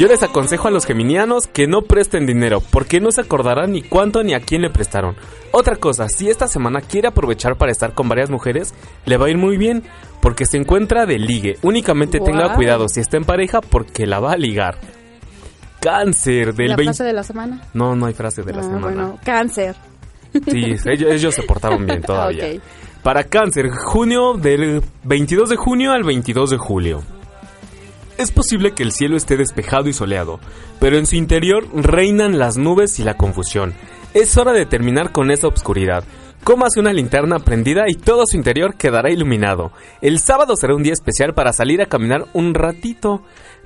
Yo les aconsejo a los geminianos que no presten dinero, porque no se acordarán ni cuánto ni a quién le prestaron. Otra cosa, si esta semana quiere aprovechar para estar con varias mujeres, le va a ir muy bien, porque se encuentra de ligue. Únicamente tenga cuidado si está en pareja, porque la va a ligar. Cáncer del
La
20...
frase de la semana.
No, no hay frase de la
Ah,
semana.
bueno, cáncer.
Sí, ellos, ellos se portaron bien todavía.
Ok.
Para cáncer, junio del 22 de junio al 22 de julio. Es posible que el cielo esté despejado y soleado, pero en su interior reinan las nubes y la confusión. Es hora de terminar con esa obscuridad. Cómase una linterna prendida y todo su interior quedará iluminado. El sábado será un día especial para salir a caminar un ratito.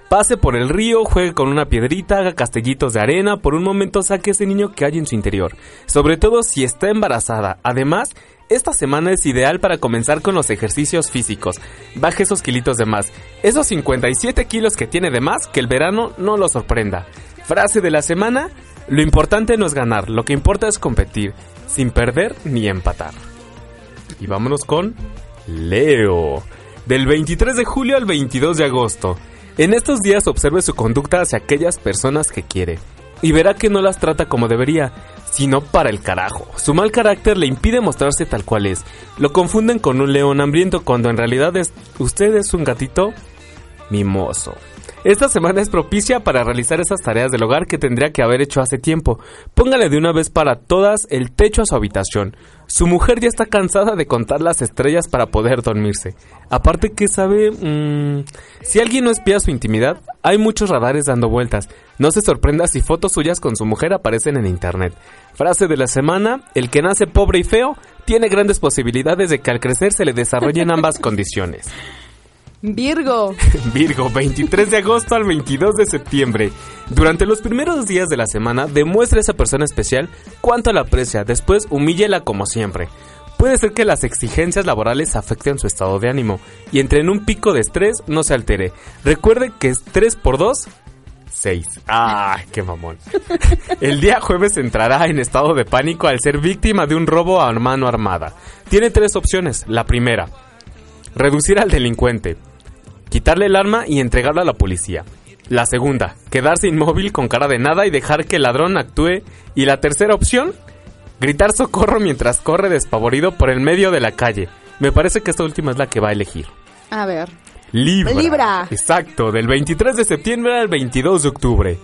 Pase por el río, juegue con una piedrita, haga castellitos de arena, por un momento saque ese niño que hay en su interior. Sobre todo si está embarazada. Además, esta semana es ideal para comenzar con los ejercicios físicos. Baje esos kilitos de más. Esos 57 kilos que tiene de más, que el verano no lo sorprenda. Frase de la semana, lo importante no es ganar, lo que importa es competir, sin perder ni empatar. Y vámonos con Leo. Del 23 de julio al 22 de agosto. En estos días observe su conducta hacia aquellas personas que quiere. Y verá que no las trata como debería, sino para el carajo. Su mal carácter le impide mostrarse tal cual es. Lo confunden con un león hambriento cuando en realidad es, usted es un gatito mimoso. Esta semana es propicia para realizar esas tareas del hogar que tendría que haber hecho hace tiempo. Póngale de una vez para todas el techo a su habitación. Su mujer ya está cansada de contar las estrellas para poder dormirse. Aparte que sabe, mm, si alguien no espía su intimidad, hay muchos radares dando vueltas. No se sorprenda si fotos suyas con su mujer aparecen en internet. Frase de la semana, el que nace pobre y feo tiene grandes posibilidades de que al crecer se le desarrollen ambas condiciones.
Virgo.
Virgo, 23 de agosto al 22 de septiembre. Durante los primeros días de la semana, demuestre a esa persona especial cuánto la aprecia, después humíllela como siempre. Puede ser que las exigencias laborales afecten su estado de ánimo y entre en un pico de estrés no se altere. Recuerde que es 3 por 2, 6. ¡Ah, qué mamón! El día jueves entrará en estado de pánico al ser víctima de un robo a mano armada. Tiene tres opciones. La primera, reducir al delincuente, quitarle el arma y entregarla a la policía. La segunda, quedarse inmóvil con cara de nada y dejar que el ladrón actúe. Y la tercera opción, Gritar socorro mientras corre despavorido por el medio de la calle. Me parece que esta última es la que va a elegir.
A ver.
Libra.
Libra.
Exacto, del 23 de septiembre al 22 de octubre.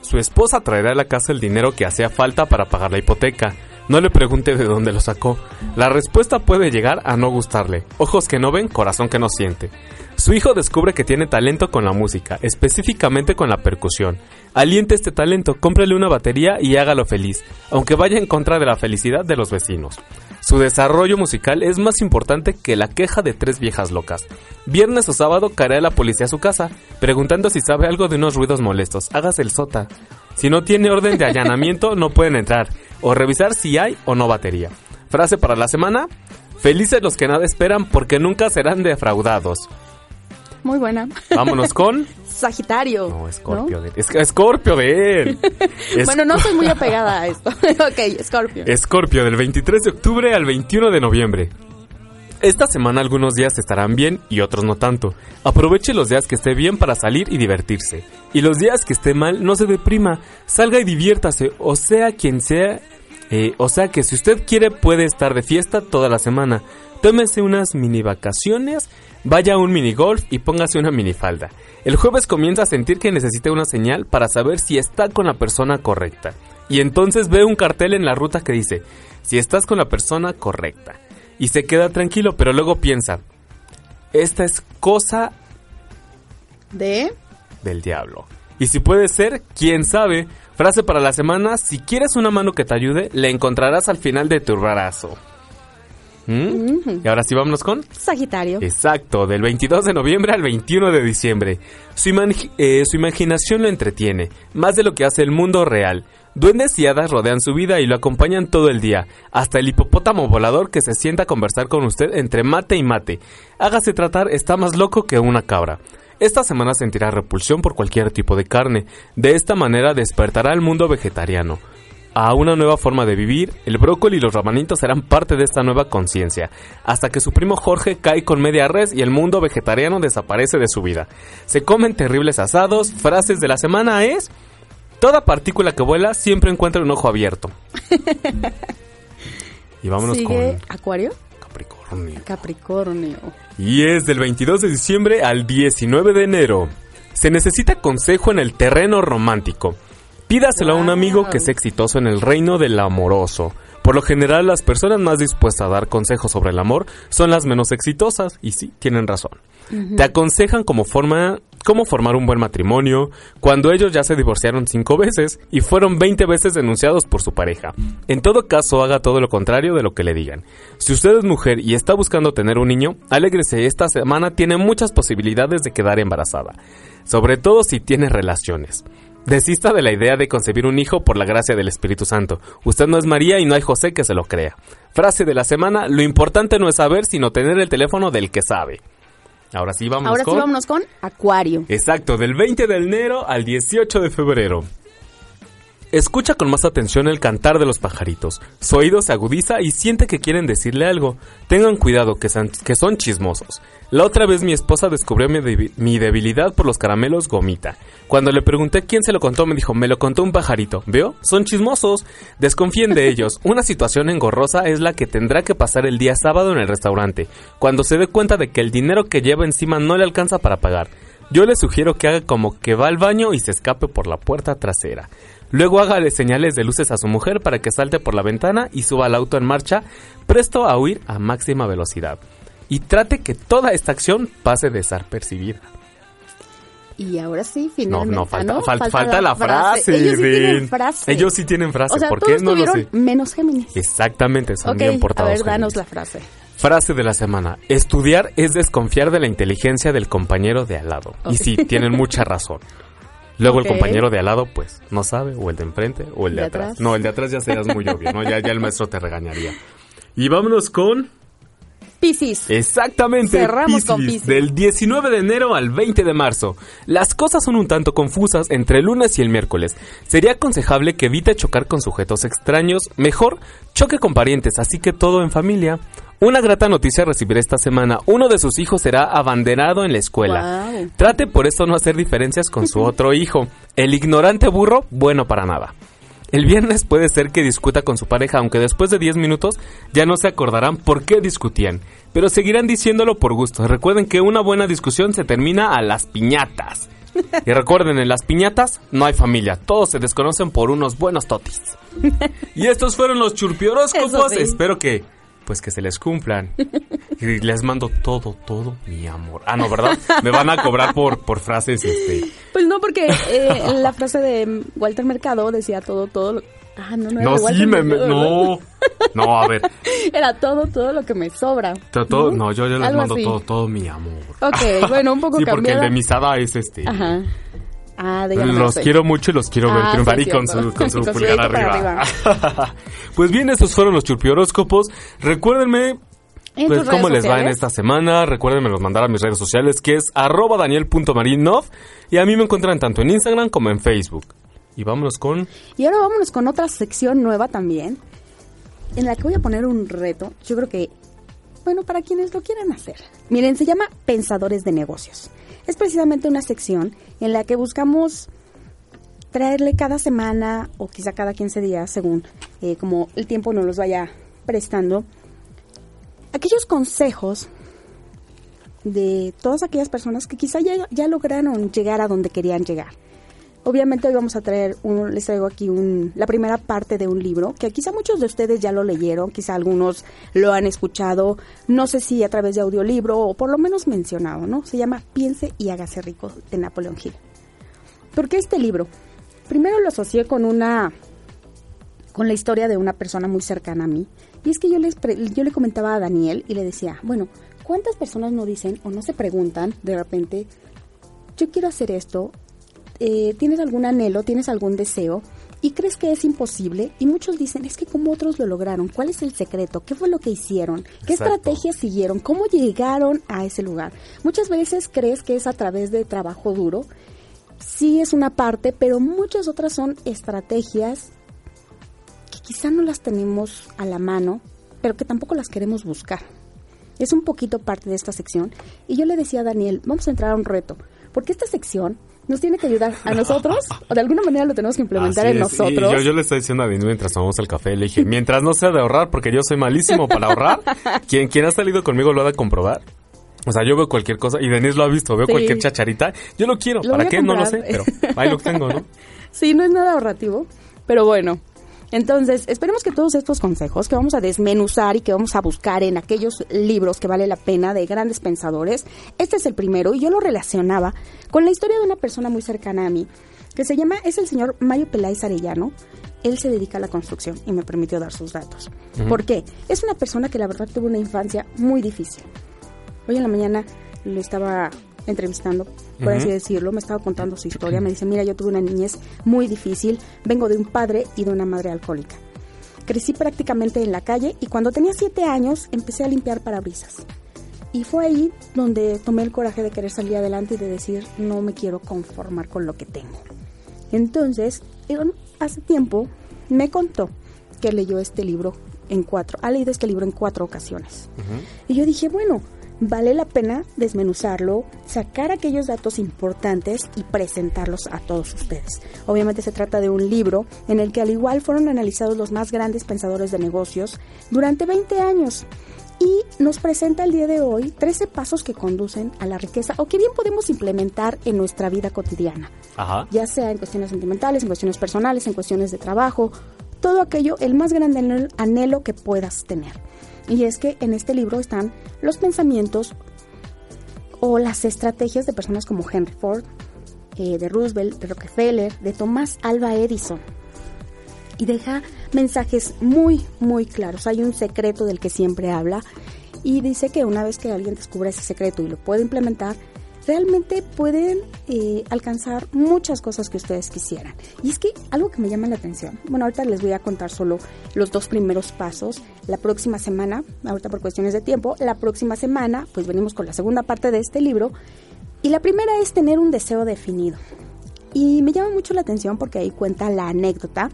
Su esposa traerá a la casa el dinero que hacía falta para pagar la hipoteca. No le pregunte de dónde lo sacó. La respuesta puede llegar a no gustarle. Ojos que no ven, corazón que no siente. Su hijo descubre que tiene talento con la música, específicamente con la percusión. Aliente este talento, cómprele una batería y hágalo feliz, aunque vaya en contra de la felicidad de los vecinos. Su desarrollo musical es más importante que la queja de tres viejas locas. Viernes o sábado caerá la policía a su casa, preguntando si sabe algo de unos ruidos molestos. Hágase el sota. Si no tiene orden de allanamiento, no pueden entrar, o revisar si hay o no batería. Frase para la semana. Felices los que nada esperan porque nunca serán defraudados.
Muy buena.
Vámonos con...
Sagitario.
No, Escorpio de... Es Escorpio de él.
Bueno, no soy muy apegada a esto. ok, Scorpio.
Escorpio del 23 de octubre al 21 de noviembre. Esta semana algunos días estarán bien y otros no tanto. Aproveche los días que esté bien para salir y divertirse. Y los días que esté mal, no se deprima. Salga y diviértase, o sea quien sea. eh, o sea que si usted quiere puede estar de fiesta toda la semana. Tómese unas mini vacaciones, vaya a un mini golf y póngase una minifalda. El jueves comienza a sentir que necesita una señal para saber si está con la persona correcta. Y entonces ve un cartel en la ruta que dice, si estás con la persona correcta. Y se queda tranquilo, pero luego piensa, esta es cosa
De.
del diablo. Y si puede ser, quién sabe. Frase para la semana, si quieres una mano que te ayude, la encontrarás al final de tu brazo. ¿Mm? Y ahora sí vámonos con...
Sagitario.
Exacto, del 22 de noviembre al 21 de diciembre. Su, eh, su imaginación lo entretiene, más de lo que hace el mundo real. Duendes y hadas rodean su vida y lo acompañan todo el día, hasta el hipopótamo volador que se sienta a conversar con usted entre mate y mate. Hágase tratar, está más loco que una cabra. Esta semana sentirá repulsión por cualquier tipo de carne. De esta manera despertará al mundo vegetariano a una nueva forma de vivir, el brócoli y los ramanitos serán parte de esta nueva conciencia, hasta que su primo Jorge cae con media res y el mundo vegetariano desaparece de su vida. Se comen terribles asados, frases de la semana es... Toda partícula que vuela siempre encuentra un ojo abierto. y vámonos
Sigue
con
Acuario.
Capricornio.
Capricornio.
Y es del 22 de diciembre al 19 de enero. Se necesita consejo en el terreno romántico. Pídaselo a un amigo que sea exitoso en el reino del amoroso. Por lo general, las personas más dispuestas a dar consejos sobre el amor son las menos exitosas, y sí, tienen razón. Te aconsejan cómo, forma, cómo formar un buen matrimonio, cuando ellos ya se divorciaron cinco veces y fueron 20 veces denunciados por su pareja. En todo caso, haga todo lo contrario de lo que le digan. Si usted es mujer y está buscando tener un niño, alégrese, esta semana tiene muchas posibilidades de quedar embarazada, sobre todo si tiene relaciones. Desista de la idea de concebir un hijo por la gracia del Espíritu Santo. Usted no es María y no hay José que se lo crea. Frase de la semana, lo importante no es saber, sino tener el teléfono del que sabe. Ahora sí, vamos
Ahora
con...
sí vámonos con Acuario.
Exacto, del 20 de enero al 18 de febrero. Escucha con más atención el cantar de los pajaritos. Su oído se agudiza y siente que quieren decirle algo. Tengan cuidado que, son chismosos. La otra vez mi esposa descubrió mi, mi debilidad por los caramelos gomita. Cuando le pregunté quién se lo contó, me dijo, me lo contó un pajarito. ¿Veo? Son chismosos. Desconfíen de ellos. Una situación engorrosa es la que tendrá que pasar el día sábado en el restaurante, cuando se dé cuenta de que el dinero que lleva encima no le alcanza para pagar. Yo le sugiero que haga como que va al baño y se escape por la puerta trasera. Luego hágale señales de luces a su mujer para que salte por la ventana y suba al auto en marcha, presto a huir a máxima velocidad. Y trate que toda esta acción pase desapercibida.
Y ahora sí,
No,
finalmente.
no,
ah,
falta, falta, falta la frase.
Ellos sí tienen frase.
Ellos sí tienen frase.
O sea,
¿Por qué? No lo sé.
menos Géminis.
Exactamente, son
ok,
bien
a
portados.
ver, danos
Géminis.
la frase.
Frase de la semana. Estudiar es desconfiar de la inteligencia del compañero de al lado. Y sí, tienen mucha razón. Luego el compañero de al lado, pues, no sabe, o el de enfrente, o el de,
¿De
atrás.
atrás?
No, el de atrás ya serías muy obvio, ¿no? Ya, ya el maestro te regañaría. Y vámonos con...
Piscis.
Exactamente,
Cerramos con
Piscis, del 19 de enero al 20 de marzo. Las cosas son un tanto confusas entre el lunes y el miércoles. Sería aconsejable que evite chocar con sujetos extraños. Mejor, choque con parientes, así que todo en familia. Una grata noticia recibirá esta semana. Uno de sus hijos será abanderado en la escuela. Trate por eso no hacer diferencias con su otro hijo. El ignorante burro, bueno para nada. El viernes puede ser que discuta con su pareja, aunque después de 10 minutos ya no se acordarán por qué discutían, pero seguirán diciéndolo por gusto. Recuerden que una buena discusión se termina a las piñatas. Y recuerden, en las piñatas no hay familia, todos se desconocen por unos buenos totis. Y estos fueron los churpioróscopos,
Eso sí.
espero que pues que se les cumplan. Y les mando todo, todo mi amor. Ah, no, ¿verdad? Me van a cobrar por, por frases, este...
Pues no, porque eh, la frase de Walter Mercado decía todo, todo. Lo... Ah, no, no era
No, sí, me, me-
Mercado,
no. No, a ver.
Era todo, todo lo que me sobra.
todo- no, yo, yo les
Algo
mando
así.
todo, todo mi amor.
Ok, bueno, un poco
Sí, porque el de Misada es este...
Ajá. Ah, de no
Los quiero mucho y los quiero ver
Ah,
triunfar
sí,
y con su, con su pulgar arriba. pues bien, estos fueron los churpioróscopos. Recuérdenme
En
pues cómo les va en esta semana. Recuérdenme los mandar a mis redes sociales que es arroba daniel.marinov y a mí me encuentran tanto en Instagram como en Facebook. Y vámonos con...
Y ahora vámonos con otra sección nueva también, en la que voy a poner un reto. Yo creo que, bueno, para quienes lo quieran hacer. Miren, se llama Pensadores de Negocios. Es precisamente una sección en la que buscamos traerle cada semana o quizá cada 15 días, según eh, como el tiempo nos los vaya prestando, aquellos consejos de todas aquellas personas que quizá ya, ya lograron llegar a donde querían llegar. Obviamente hoy vamos a traer, un, les traigo aquí un, la primera parte de un libro que quizá muchos de ustedes ya lo leyeron, quizá algunos lo han escuchado, no sé si a través de audiolibro o por lo menos mencionado, ¿no? Se llama Piense y hágase rico de Napoleón Hill. ¿Por qué este libro? Primero lo asocié con una con la historia de una persona muy cercana a mí. Y es que yo, les yo le comentaba a Daniel y le decía, bueno, ¿cuántas personas no dicen o no se preguntan de repente, yo quiero hacer esto, eh, tienes algún anhelo, tienes algún deseo y crees que es imposible? Y muchos dicen, es que cómo otros lo lograron, ¿cuál es el secreto? ¿Qué fue lo que hicieron? ¿Qué
Exacto.
estrategias siguieron? ¿Cómo llegaron a ese lugar? Muchas veces crees que es a través de trabajo duro. Sí es una parte, pero muchas otras son estrategias que quizá no las tenemos a la mano, pero que tampoco las queremos buscar. Es un poquito parte de esta sección. Y yo le decía a Daniel, vamos a entrar a un reto, porque esta sección nos tiene que ayudar a nosotros, o de alguna manera lo tenemos que implementar
Así
en
es. Y
nosotros.
yo, yo le estoy diciendo a Denis mientras tomamos el café, le dije, mientras no sea de ahorrar, porque yo soy malísimo para ahorrar, quien, quien ha salido conmigo lo ha de comprobar. O sea, yo veo cualquier cosa, y Denis lo ha visto, veo
Sí.
cualquier chacharita, yo lo quiero,
Lo
¿para qué? No lo sé, pero ahí lo tengo, ¿no?
Sí, no es nada ahorrativo, pero bueno. Entonces, esperemos que todos estos consejos que vamos a desmenuzar y que vamos a buscar en aquellos libros que vale la pena de grandes pensadores, este es el primero y yo lo relacionaba con la historia de una persona muy cercana a mí, que se llama, es el señor Mayo Peláez Arellano. Él se dedica a la construcción y me permitió dar sus datos. ¿Por qué? Es una persona que la verdad tuvo una infancia muy difícil. Hoy en la mañana lo estaba entrevistando, por así decirlo, me estaba contando su historia, me dice, mira, yo tuve una niñez muy difícil, vengo de un padre y de una madre alcohólica. Crecí prácticamente en la calle y cuando tenía siete años empecé a limpiar parabrisas. Y fue ahí donde tomé el coraje de querer salir adelante y de decir, no me quiero conformar con lo que tengo. Entonces, hace tiempo me contó que leyó este libro en cuatro, ha leído este libro en cuatro ocasiones. Y yo dije, bueno, vale la pena desmenuzarlo, sacar aquellos datos importantes y presentarlos a todos ustedes. Obviamente se trata de un libro en el que al igual fueron analizados los más grandes pensadores de negocios durante 20 años. Y nos presenta el día de hoy 13 pasos que conducen a la riqueza o que bien podemos implementar en nuestra vida cotidiana
Ajá.
ya sea en cuestiones sentimentales, en cuestiones personales, en cuestiones de trabajo, todo aquello, el más grande anhelo- anhelo que puedas tener. Y es que en este libro están los pensamientos o las estrategias de personas como Henry Ford, eh, de Roosevelt, de Rockefeller, de Tomás Alba Edison. Y deja mensajes muy, muy claros. Hay un secreto del que siempre habla y dice que una vez que alguien descubre ese secreto y lo puede implementar, realmente pueden eh, alcanzar muchas cosas que ustedes quisieran. Y es que algo que me llama la atención, bueno, ahorita les voy a contar solo los dos primeros pasos. La próxima semana, ahorita por cuestiones de tiempo, la próxima semana, pues venimos con la segunda parte de este libro. Y la primera es tener un deseo definido. Y me llama mucho la atención porque ahí cuenta la anécdota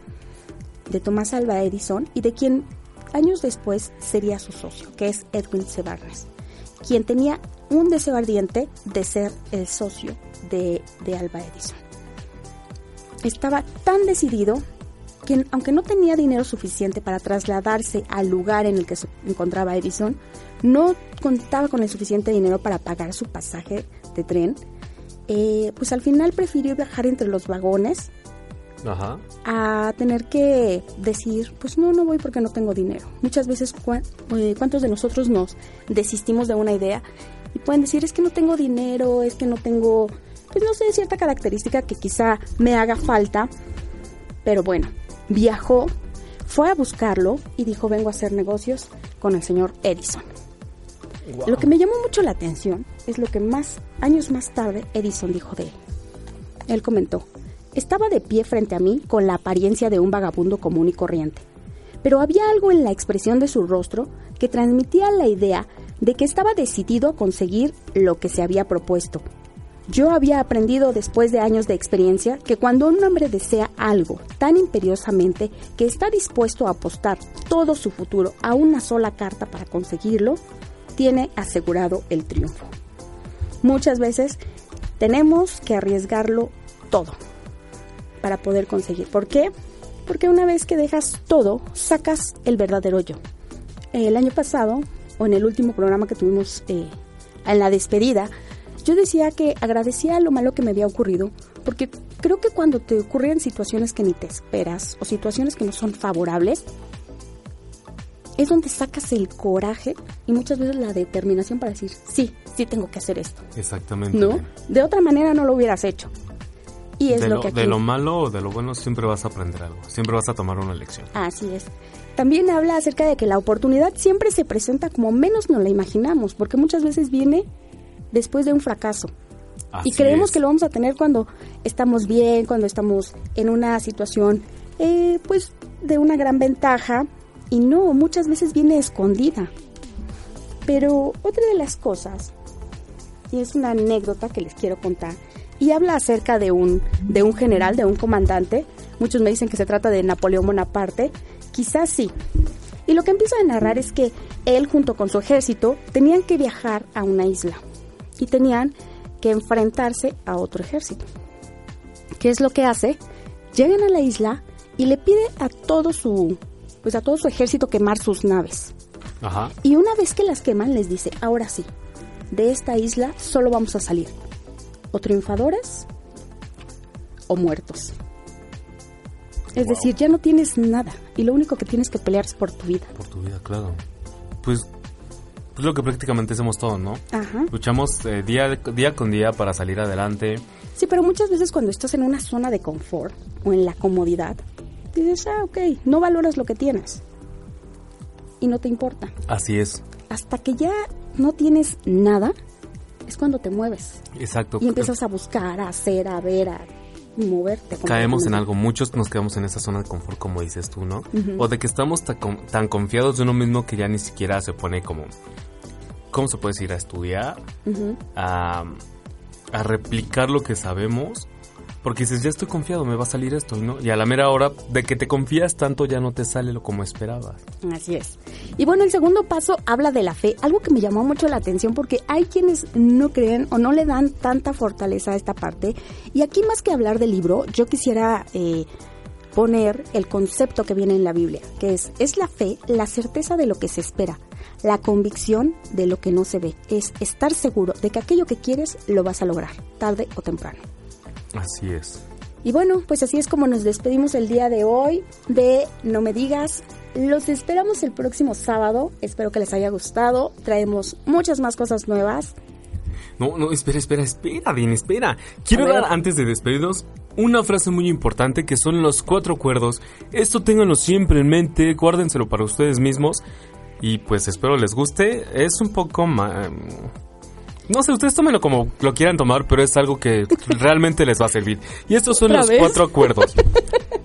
de Tomás Alva Edison y de quien años después sería su socio, que es Edwin C. Quien tenía un deseo ardiente de ser el socio de, de Alba Edison. Estaba tan decidido que aunque no tenía dinero suficiente para trasladarse al lugar en el que se encontraba Edison, no contaba con el suficiente dinero para pagar su pasaje de tren, eh, pues al final prefirió viajar entre los vagones
Ajá.
a tener que decir, pues no, no voy porque no tengo dinero. Muchas veces, eh, ¿cuántos de nosotros nos desistimos de una idea? Y pueden decir, es que no tengo dinero, es que no tengo, pues no sé, cierta característica que quizá me haga falta. Pero bueno, viajó, fue a buscarlo y dijo, vengo a hacer negocios con el señor Edison. Lo que me llamó mucho la atención es lo que más, años más tarde, Edison dijo de él. Él comentó, estaba de pie frente a mí con la apariencia de un vagabundo común y corriente, pero había algo en la expresión de su rostro que transmitía la idea de que estaba decidido a conseguir lo que se había propuesto. Yo había aprendido después de años de experiencia que cuando un hombre desea algo tan imperiosamente que está dispuesto a apostar todo su futuro a una sola carta para conseguirlo, tiene asegurado el triunfo. Muchas veces tenemos que arriesgarlo todo para poder conseguir. ¿Por qué? Porque una vez que dejas todo, sacas el verdadero yo. El año pasado, o en el último programa que tuvimos eh, en la despedida, yo decía que agradecía lo malo que me había ocurrido, porque creo que cuando te ocurren situaciones que ni te esperas o situaciones que no son favorables, es donde sacas el coraje y muchas veces la determinación para decir, sí, sí tengo que hacer esto.
Exactamente.
¿No? De otra manera no lo hubieras hecho. Y es
de,
lo,
lo,
que aquí...
de lo malo o de lo bueno siempre vas a aprender algo. Siempre vas a tomar una lección.
Así es. También habla acerca de que la oportunidad siempre se presenta como menos nos la imaginamos, porque muchas veces viene después de un fracaso.
Así
y creemos
es.
que lo vamos a tener cuando estamos bien, cuando estamos en una situación, eh, pues, de una gran ventaja. Y no, muchas veces viene escondida. Pero otra de las cosas, y es una anécdota que les quiero contar, y habla acerca de un, de un general, de un comandante. Muchos me dicen que se trata de Napoleón Bonaparte. Quizás sí. Y lo que empieza a narrar es que él junto con su ejército tenían que viajar a una isla y tenían que enfrentarse a otro ejército. ¿Qué es lo que hace? Llegan a la isla y le pide a todo su pues a todo su ejército quemar sus naves.
Ajá.
Y una vez que las queman les dice, "Ahora sí, de esta isla solo vamos a salir o triunfadores o muertos." Es
Wow.
decir, ya no tienes nada y lo único que tienes que pelear es por tu vida.
Por tu vida, claro. Pues, pues lo que prácticamente hacemos todos, ¿no?
Ajá.
Luchamos eh, día, día con día para salir adelante.
Sí, pero muchas veces cuando estás en una zona de confort o en la comodidad, dices, ah, ok, no valoras lo que tienes. Y no te importa.
Así es.
Hasta que ya no tienes nada, es cuando te mueves.
Exacto.
Y empiezas a buscar, a hacer, a ver, a moverte.
Caemos en algo, muchos nos quedamos en esa zona de confort, como dices tú, ¿no? O de que estamos tan confiados de uno mismo que ya ni siquiera se pone como, ¿cómo se puede decir? A estudiar, a, a replicar lo que sabemos. Porque dices, ya estoy confiado, me va a salir esto, ¿no? Y a la mera hora de que te confías tanto ya no te sale lo como esperabas.
Así es. Y bueno, el segundo paso habla de la fe, algo que me llamó mucho la atención porque hay quienes no creen o no le dan tanta fortaleza a esta parte. Y aquí más que hablar del libro, yo quisiera eh, poner el concepto que viene en la Biblia, que es, es la fe, la certeza de lo que se espera, la convicción de lo que no se ve, es estar seguro de que aquello que quieres lo vas a lograr, tarde o temprano.
Así es.
Y bueno, pues así es como nos despedimos el día de hoy de No me digas. Los esperamos el próximo sábado. Espero que les haya gustado. Traemos muchas más cosas nuevas.
No, no, espera, espera, espera, Dean, espera. Quiero dar, antes de despedirnos, una frase muy importante que son los cuatro acuerdos. Esto ténganlo siempre en mente, guárdenselo para ustedes mismos. Y pues espero les guste. Es un poco ma- No sé, ustedes tómenlo como lo quieran tomar, pero es algo que realmente les va a servir. Y estos son
¿Otra
los
vez?
cuatro acuerdos.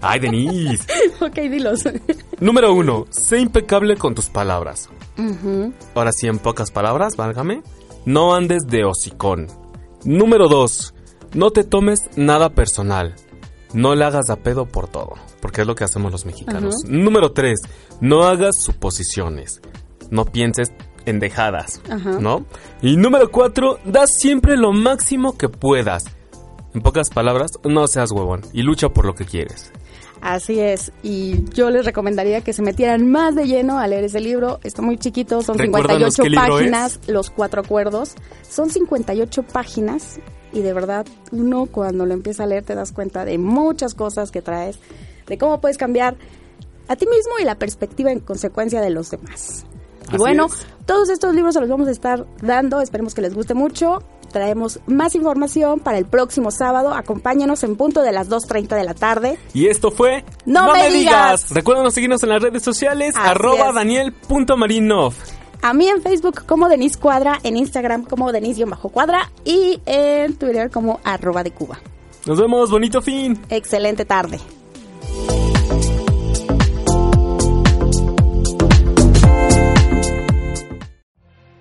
Ay, Denise.
ok, dilos.
Número uno, sé impecable con tus palabras. Ahora sí, en pocas palabras, válgame. No andes de hocicón. Número 2. No te tomes nada personal. No le hagas a pedo por todo. Porque es lo que hacemos los mexicanos. Número 3. No hagas suposiciones. No pienses en dejadas.
Ajá.
¿No? Y número 4. Da siempre lo máximo que puedas. En pocas palabras, no seas huevón y lucha por lo que quieres.
Así es, y yo les recomendaría que se metieran más de lleno a leer ese libro. Está muy chiquito, son
Recuérdanos
58
qué libro
páginas, los cuatro acuerdos. Son 58 páginas y de verdad uno cuando lo empieza a leer te das cuenta de muchas cosas que traes, de cómo puedes cambiar a ti mismo y la perspectiva en consecuencia de los demás.
Así
y bueno,
es.
todos estos libros se los vamos a estar dando, esperemos que les guste mucho. Traemos más información para el próximo sábado. Acompáñenos en punto de las 2.30 de la tarde.
Y esto fue
No me digas.
Recuerden seguirnos en las redes sociales,
Así
arroba daniel.marinov.
A mí en Facebook como Denise Cuadra, en Instagram como Denise-Cuadra y en Twitter como arroba de Cuba.
Nos vemos, bonito fin.
Excelente tarde.